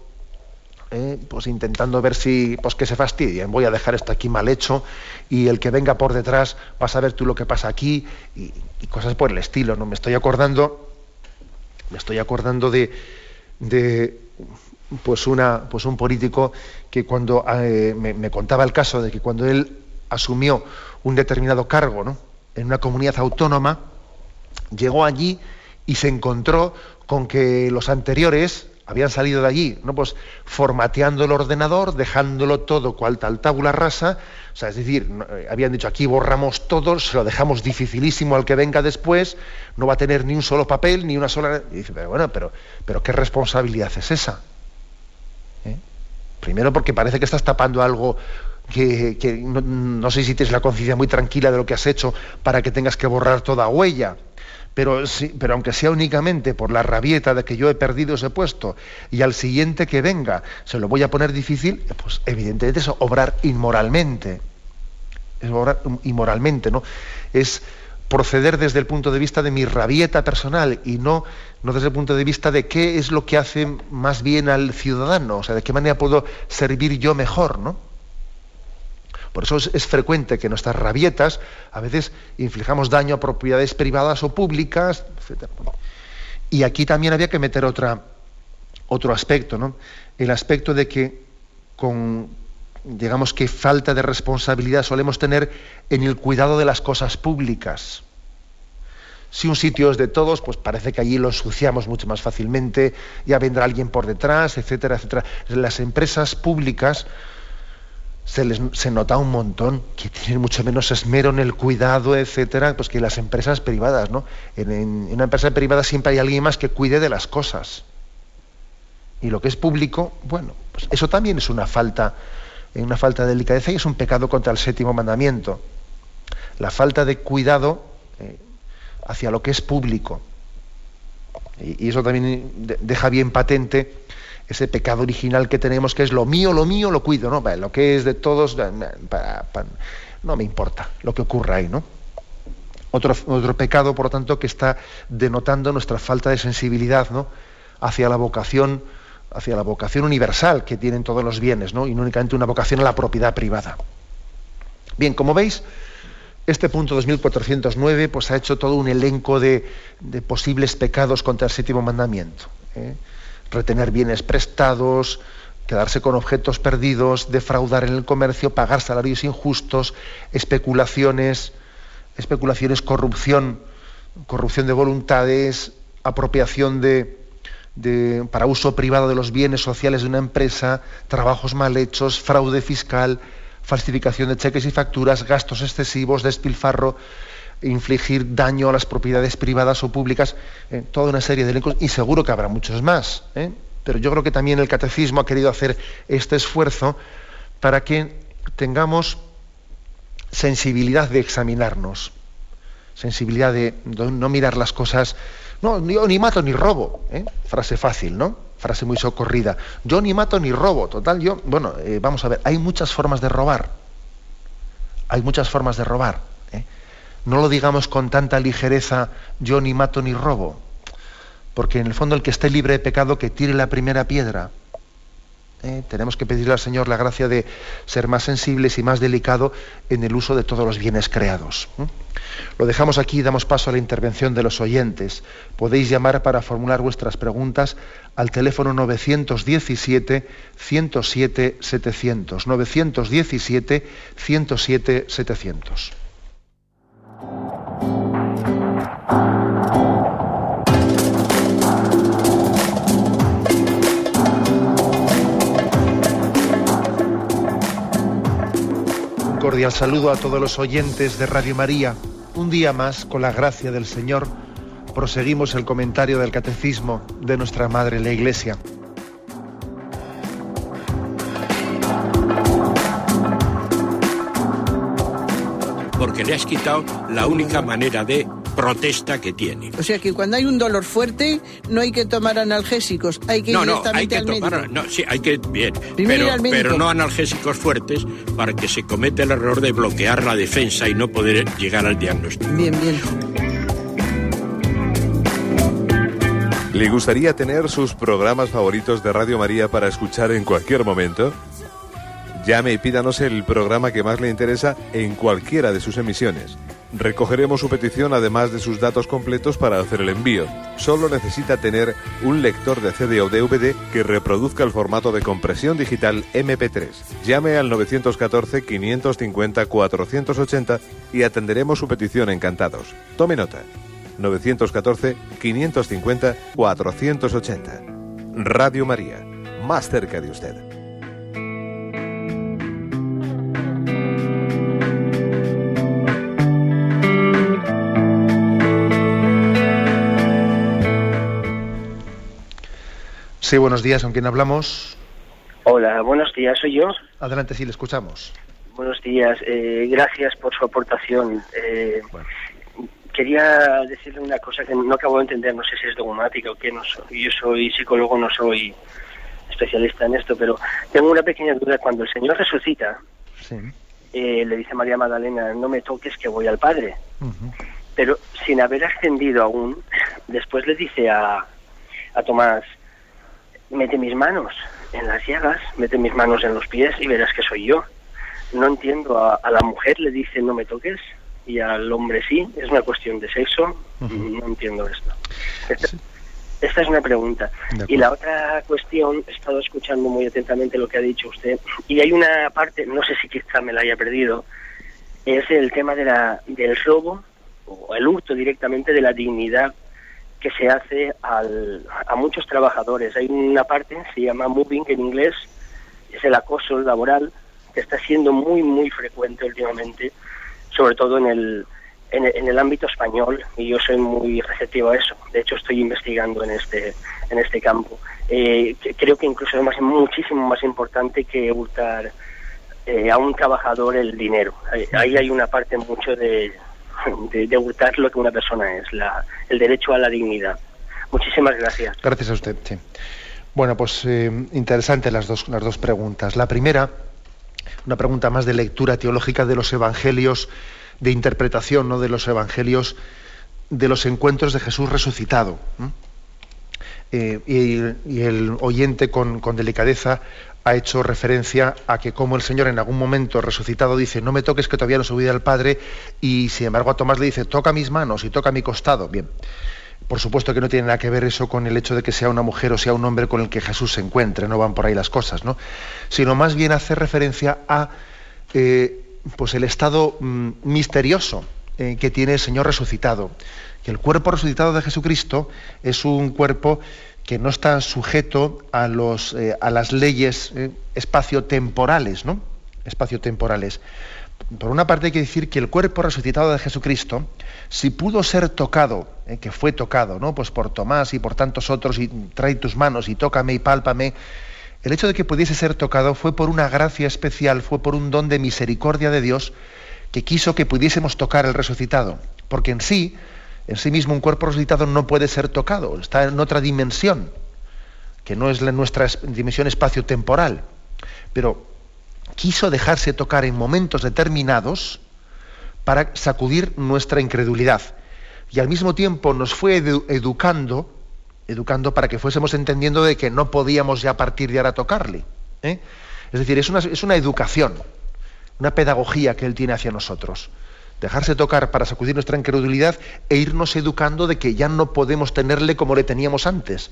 S1: eh, pues intentando ver si, pues que se fastidien, voy a dejar esto aquí mal hecho y el que venga por detrás vas a ver tú lo que pasa aquí y, cosas por el estilo, ¿no? Me estoy acordando, me estoy acordando de, de pues una, pues un político que cuando eh, me, me contaba el caso de que cuando él asumió un determinado cargo, ¿no? En una comunidad autónoma, llegó allí y se encontró con que los anteriores habían salido de allí, ¿no? Pues formateando el ordenador, dejándolo todo cual tal tabula rasa, o sea, es decir, eh, habían dicho aquí borramos todo, se lo dejamos dificilísimo al que venga después, no va a tener ni un solo papel, ni una sola. Y dice, pero bueno, pero, pero ¿qué responsabilidad es esa? ¿Eh? Primero porque parece que estás tapando algo que, no, sé si tienes la conciencia muy tranquila de lo que has hecho para que tengas que borrar toda huella pero, pero aunque sea únicamente por la rabieta de que yo he perdido ese puesto y al siguiente que venga se lo voy a poner difícil, pues evidentemente es obrar inmoralmente. Es obrar inmoralmente, ¿no? Es proceder desde el punto de vista de mi rabieta personal y no, no desde el punto de vista de qué es lo que hace más bien al ciudadano, o sea, de qué manera puedo servir yo mejor, ¿no? Por eso es, frecuente que nuestras rabietas a veces inflijamos daño a propiedades privadas o públicas, etc. Y aquí también había que meter otra, otro aspecto, ¿no? El aspecto de que con, digamos que falta de responsabilidad solemos tener en el cuidado de las cosas públicas. Si un sitio es de todos, pues parece que allí lo ensuciamos mucho más fácilmente, ya vendrá alguien por detrás, etcétera, etcétera. Las empresas públicas se, les, se nota un montón que tienen mucho menos esmero en el cuidado, etcétera, pues que las empresas privadas, ¿no? En, una empresa privada siempre hay alguien más que cuide de las cosas. Y lo que es público, bueno, pues eso también es una falta, una falta de delicadeza y es un pecado contra el séptimo mandamiento. La falta de cuidado eh, hacia lo que es público. Y eso también deja bien patente ese pecado original que tenemos, que es lo mío, lo mío, lo cuido, ¿no? Lo que es de todos, no me importa lo que ocurra ahí, ¿no? Otro, otro pecado, por lo tanto, que está denotando nuestra falta de sensibilidad, ¿no? Hacia la vocación, hacia la vocación universal que tienen todos los bienes, ¿no? Y no únicamente una vocación a la propiedad privada. Bien, como veis, este punto 2409 pues, ha hecho todo un elenco de, posibles pecados contra el séptimo mandamiento. ¿eh? Retener bienes prestados, quedarse con objetos perdidos, defraudar en el comercio, pagar salarios injustos, especulaciones, especulaciones, corrupción, corrupción de voluntades, apropiación de, para uso privado de los bienes sociales de una empresa, trabajos mal hechos, fraude fiscal, falsificación de cheques y facturas, gastos excesivos, despilfarro, infligir daño a las propiedades privadas o públicas, eh, toda una serie de elencos, y seguro que habrá muchos más. ¿eh? Pero yo creo que también el catecismo ha querido hacer este esfuerzo para que tengamos sensibilidad de examinarnos, sensibilidad de no mirar las cosas. No, yo ni mato ni robo, ¿eh? frase fácil, ¿no? Frase muy socorrida. Yo ni mato ni robo, total, yo, bueno, vamos a ver, hay muchas formas de robar. Hay muchas formas de robar. No lo digamos con tanta ligereza, yo ni mato ni robo, porque en el fondo el que esté libre de pecado que tire la primera piedra. ¿Eh? Tenemos que pedirle al Señor la gracia de ser más sensibles y más delicados en el uso de todos los bienes creados. ¿eh? Lo dejamos aquí y damos paso a la intervención de los oyentes. Podéis llamar para formular vuestras preguntas al teléfono 917 107 Un cordial saludo a todos los oyentes de Radio María. Un día más, con la gracia del Señor, proseguimos el comentario del Catecismo de nuestra Madre la Iglesia.
S3: Porque le has quitado la única manera de protesta que tiene.
S4: O sea que cuando hay un dolor fuerte no hay que tomar analgésicos, hay que ir no, hay que tomar,
S3: No, sí, hay que bien, pero, pero no analgésicos fuertes para que se cometa el error de bloquear la defensa y no poder llegar al diagnóstico.
S4: Bien, bien.
S2: ¿Le gustaría tener sus programas favoritos de Radio María para escuchar en cualquier momento? Llame y pídanos el programa que más le interesa en cualquiera de sus emisiones. Recogeremos su petición además de sus datos completos para hacer el envío. Solo necesita tener un lector de CD o DVD que reproduzca el formato de compresión digital MP3. Llame al 914 550 480 y atenderemos su petición encantados. Tome nota. 914 550 480. Radio María, más cerca de usted.
S1: Sí, buenos días, ¿con quién hablamos?
S5: Hola, buenos días, soy yo.
S1: Adelante, sí, le escuchamos.
S5: Buenos días, eh, gracias por su aportación. Eh, quería decirle una cosa que no acabo de entender, no sé si es dogmática o qué, no soy. Yo soy psicólogo, no soy especialista en esto, pero tengo una pequeña duda. Cuando el Señor resucita, eh, le dice María Magdalena, no me toques que voy al Padre. Pero sin haber ascendido aún, después le dice a, a Tomás, mete mis manos en las llagas, mete mis manos en los pies y verás que soy yo. No entiendo, a, la mujer le dice no me toques y al hombre sí, es una cuestión de sexo, no entiendo esto. Esta, es una pregunta. Y la otra cuestión, he estado escuchando muy atentamente lo que ha dicho usted y hay una parte, no sé si quizá me la haya perdido, es el tema de la, del robo o el hurto directamente de la dignidad que se hace al, a muchos trabajadores. Hay una parte, se llama moving en inglés, es el acoso laboral, que está siendo muy, muy frecuente últimamente, sobre todo en el, en, el ámbito español, y yo soy muy receptivo a eso. De hecho, estoy investigando en este, en este campo. Eh, creo que incluso es muchísimo más importante que hurtar eh, a un trabajador el dinero. ahí hay una parte mucho de de, de lo que una persona es, la, el derecho a la dignidad. Muchísimas gracias.
S1: Gracias a usted. Bueno, pues eh, interesantes las dos, las dos preguntas. La primera, una pregunta más de lectura teológica de los evangelios, de interpretación ¿no? de los evangelios, de los encuentros de Jesús resucitado. Eh, y, el oyente con, con delicadeza ha hecho referencia a que como el Señor en algún momento resucitado dice, no me toques que todavía no subido al Padre, y sin embargo a Tomás le dice, toca mis manos y toca mi costado. Bien, por supuesto que no tiene nada que ver eso con el hecho de que sea una mujer o sea un hombre con el que Jesús se encuentre, no van por ahí las cosas, ¿no? Sino más bien hace referencia a eh, pues el estado mm, misterioso eh, que tiene el Señor resucitado. Que el cuerpo resucitado de Jesucristo es un cuerpo que no está sujeto a, los, eh, a las leyes eh, espaciotemporales, ¿no? Espaciotemporales. Por una parte hay que decir que el cuerpo resucitado de Jesucristo, si pudo ser tocado, eh, que fue tocado, ¿no? Pues por Tomás y por tantos otros, y trae tus manos y tócame y pálpame, el hecho de que pudiese ser tocado fue por una gracia especial, fue por un don de misericordia de Dios que quiso que pudiésemos tocar el resucitado. Porque en sí, en sí mismo un cuerpo resucitado no puede ser tocado, está en otra dimensión, que no es la, nuestra dimensión espacio-temporal. Pero quiso dejarse tocar en momentos determinados para sacudir nuestra incredulidad. Y al mismo tiempo nos fue educando, educando para que fuésemos entendiendo de que no podíamos ya partir de ahora tocarle. ¿eh? Es decir, es una, es una educación, una pedagogía que Él tiene hacia nosotros dejarse tocar para sacudir nuestra incredulidad e irnos educando de que ya no podemos tenerle como le teníamos antes.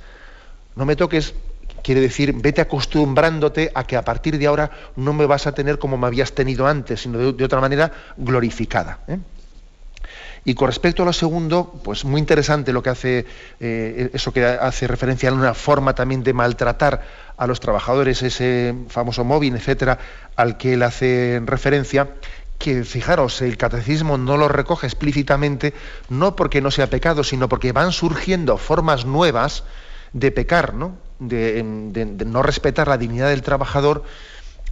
S1: No me toques, quiere decir, vete acostumbrándote a que a partir de ahora no me vas a tener como me habías tenido antes, sino de, otra manera glorificada. ¿eh? Y con respecto a lo segundo, pues muy interesante lo que hace, eh, eso que hace referencia a una forma también de maltratar a los trabajadores, ese famoso móvil, etcétera, al que él hace referencia, que fijaros, el catecismo no lo recoge explícitamente, no porque no sea pecado, sino porque van surgiendo formas nuevas de pecar, ¿no? De, no respetar la dignidad del trabajador.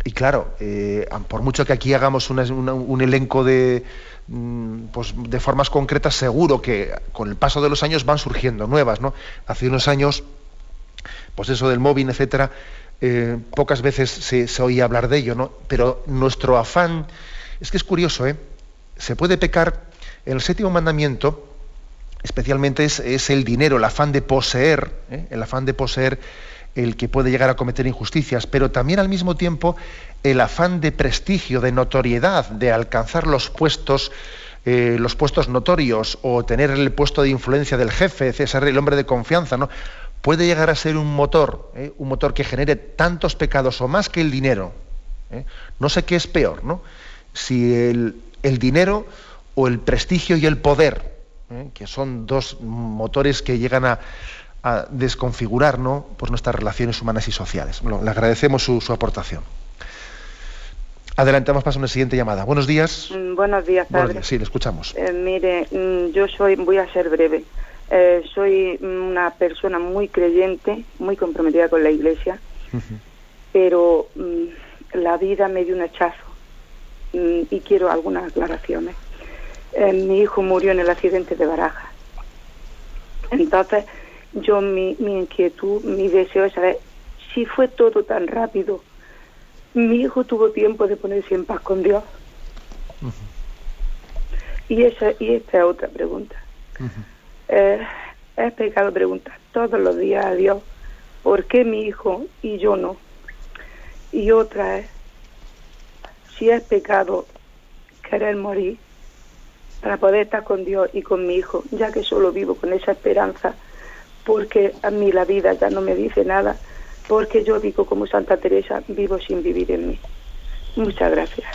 S1: Y claro, eh, por mucho que aquí hagamos un elenco de, mm, pues, de formas concretas, seguro que con el paso de los años van surgiendo nuevas, ¿no? Hace unos años, pues eso del móvil, etcétera, eh, pocas veces se, se oía hablar de ello, ¿no? Pero nuestro afán es que es curioso, ¿eh? Se puede pecar, el séptimo mandamiento, especialmente es, el dinero, el afán de poseer, ¿eh? el afán de poseer el que puede llegar a cometer injusticias, pero también al mismo tiempo el afán de prestigio, de notoriedad, de alcanzar los puestos eh, los puestos notorios o tener el puesto de influencia del jefe, ser el hombre de confianza, ¿no? puede llegar a ser un motor, ¿eh? un motor que genere tantos pecados o más que el dinero. No sé qué es peor, ¿no? Si el, dinero o el prestigio y el poder, que son dos motores que llegan a, desconfigurar ¿no? pues nuestras relaciones humanas y sociales. le agradecemos su aportación. Adelantamos para una siguiente llamada. Buenos días.
S6: Mm, buenos días, padre.
S1: Sí, le escuchamos.
S6: Eh, mire, mm, yo soy, voy a ser breve. Eh, soy una persona muy creyente, muy comprometida con la Iglesia, pero mm, la vida me dio un hachazo y quiero algunas aclaraciones. Eh, mi hijo murió en el accidente de Baraja. Entonces, yo mi, mi inquietud, mi deseo es saber si fue todo tan rápido mi hijo tuvo tiempo de ponerse en paz con Dios. Y esa y esta es otra pregunta. Eh, es pecado preguntar todos los días a Dios por qué mi hijo y yo no. Y otra es si es pecado querer morir para poder estar con Dios y con mi hijo, ya que solo vivo con esa esperanza, porque a mí la vida ya no me dice nada porque yo digo como Santa Teresa, vivo sin vivir en mí. Muchas gracias.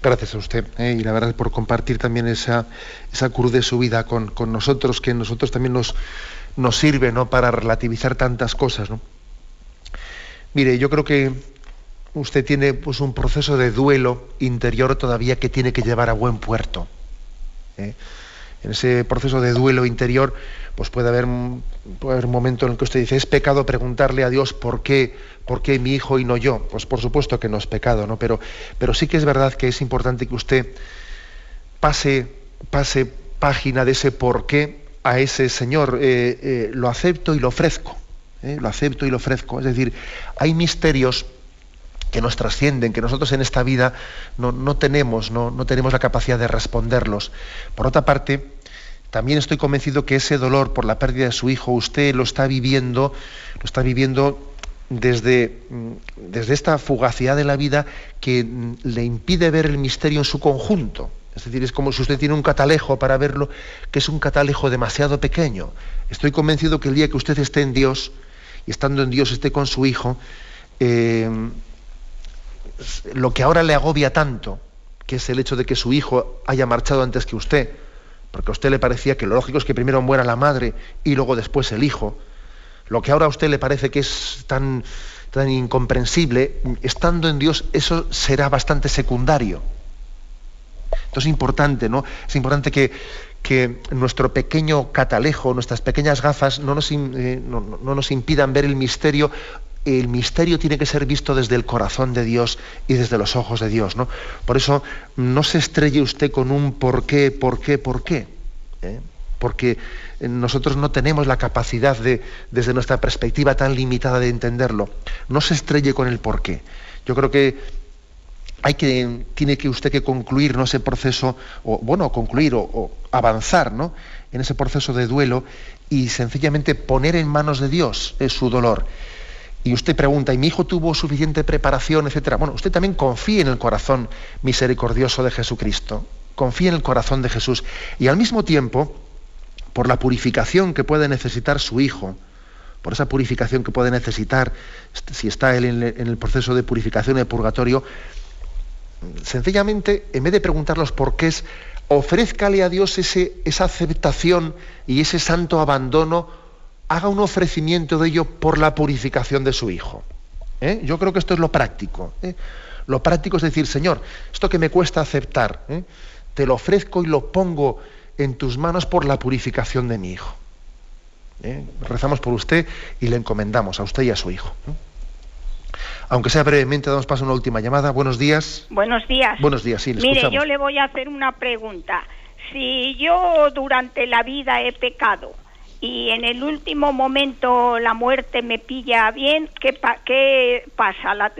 S1: Gracias a usted eh, y la verdad por compartir también esa, esa cruz de su vida con, nosotros, que nosotros también nos, nos sirve ¿no? para relativizar tantas cosas. ¿no? Mire, yo creo que usted tiene pues, un proceso de duelo interior todavía que tiene que llevar a buen puerto. ¿eh? En ese proceso de duelo interior, pues puede haber, puede haber un momento en el que usted dice, es pecado preguntarle a Dios por qué, por qué mi hijo y no yo. Pues por supuesto que no es pecado, ¿no? Pero, pero sí que es verdad que es importante que usted pase, pase página de ese por qué a ese Señor. Eh, eh, lo acepto y lo ofrezco. ¿eh? Lo acepto y lo ofrezco. Es decir, hay misterios que nos trascienden, que nosotros en esta vida no, no tenemos, no, no tenemos la capacidad de responderlos. Por otra parte, también estoy convencido que ese dolor por la pérdida de su hijo usted lo está viviendo, lo está viviendo desde, mm, desde esta fugacidad de la vida que mm, le impide ver el misterio en su conjunto. Es decir, es como si usted tiene un catalejo para verlo, que es un catalejo demasiado pequeño. Estoy convencido que el día que usted esté en Dios, y estando en Dios esté con su hijo, eh, lo que ahora le agobia tanto, que es el hecho de que su hijo haya marchado antes que usted, porque a usted le parecía que lo lógico es que primero muera la madre y luego después el hijo. Lo que ahora a usted le parece que es tan, tan incomprensible, estando en Dios eso será bastante secundario. Entonces es importante, ¿no? Es importante que, que nuestro pequeño catalejo, nuestras pequeñas gafas no nos, eh, no nos impidan ver el misterio el misterio tiene que ser visto desde el corazón de Dios y desde los ojos de Dios. ¿no? Por eso no se estrelle usted con un por qué, por qué, por qué. ¿eh? Porque nosotros no tenemos la capacidad de, desde nuestra perspectiva tan limitada de entenderlo. No se estrelle con el por qué. Yo creo que hay que, tiene que usted que concluir ¿no? ese proceso, o bueno, concluir o, avanzar ¿no? en ese proceso de duelo y sencillamente poner en manos de Dios eh, su dolor y usted pregunta, ¿y mi hijo tuvo suficiente preparación, etcétera? Bueno, usted también confíe en el corazón misericordioso de Jesucristo, confíe en el corazón de Jesús. Y al mismo tiempo, por la purificación que puede necesitar su hijo, por esa purificación que puede necesitar, si está él en el proceso de purificación de purgatorio, sencillamente, en vez de preguntar los porqués, ofrézcale a Dios esa aceptación y ese santo abandono haga un ofrecimiento de ello por la purificación de su hijo. ¿eh? Yo creo que esto es lo práctico. ¿eh? Lo práctico es decir, Señor, esto que me cuesta aceptar, ¿eh? te lo ofrezco y lo pongo en tus manos por la purificación de mi hijo. Rezamos por usted y le encomendamos a usted y a su hijo. Aunque sea brevemente, damos paso a una última llamada. Buenos días.
S7: Buenos días.
S1: Buenos días, sí, le
S7: Mire, yo le voy a hacer una pregunta. Si yo durante la vida he pecado, y en el último momento la muerte me pilla bien, ¿qué, pasa? La,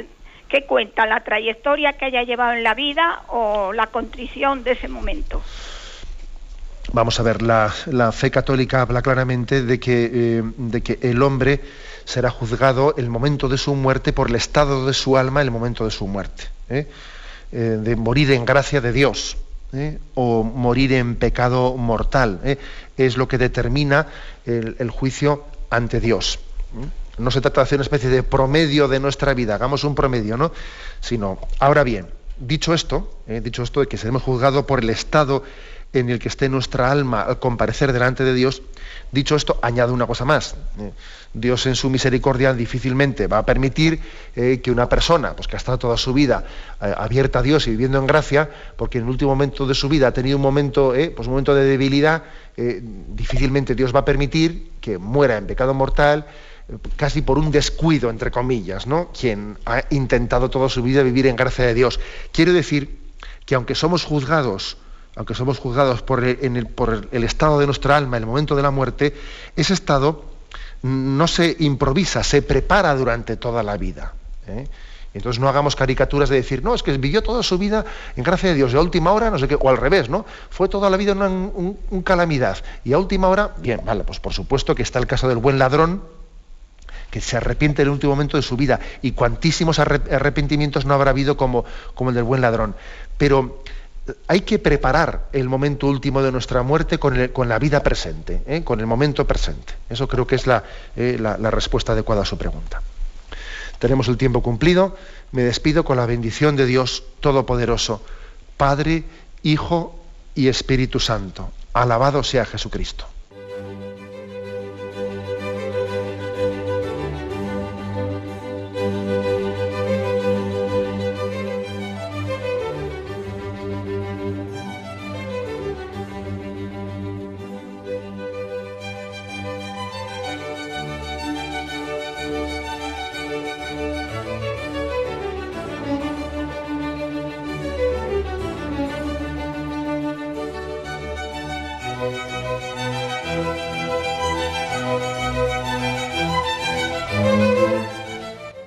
S7: ¿Qué cuenta? ¿La trayectoria que haya llevado en la vida o la contrición de ese momento?
S1: Vamos a ver, la, fe católica habla claramente de que, eh, de que el hombre será juzgado el momento de su muerte por el estado de su alma, el momento de su muerte, ¿eh? Eh, de morir en gracia de Dios. ¿eh? o morir en pecado mortal. ¿eh? Es lo que determina el, juicio ante Dios. No se trata de hacer una especie de promedio de nuestra vida, hagamos un promedio, ¿no? Sino, ahora bien, dicho esto, ¿eh? dicho esto de que seremos juzgados por el estado en el que esté nuestra alma al comparecer delante de Dios, dicho esto, añado una cosa más. Dios en su misericordia difícilmente va a permitir eh, que una persona, pues que ha estado toda su vida eh, abierta a Dios y viviendo en gracia, porque en el último momento de su vida ha tenido un momento, eh, pues un momento de debilidad, difícilmente Dios va a permitir que muera en pecado mortal, casi por un descuido, entre comillas, ¿no? Quien ha intentado toda su vida vivir en gracia de Dios. Quiero decir que aunque somos juzgados, aunque somos juzgados por el, estado de nuestra alma el momento de la muerte, ese estado no se improvisa, se prepara durante toda la vida. ¿eh? Entonces no hagamos caricaturas de decir, no, es que vivió toda su vida en gracia de Dios, y a última hora, no sé qué, o al revés, ¿no? Fue toda la vida una un, calamidad, y a última hora, bien, vale, pues por supuesto que está el caso del buen ladrón, que se arrepiente en el último momento de su vida, y cuantísimos arrepentimientos no habrá habido como, como el del buen ladrón. Pero hay que preparar el momento último de nuestra muerte con, la vida presente, ¿eh? con el momento presente. Eso creo que es eh, la, la respuesta adecuada a su pregunta. Tenemos el tiempo cumplido. Me despido con la bendición de Dios Todopoderoso, Padre, Hijo y Espíritu Santo. Alabado sea Jesucristo.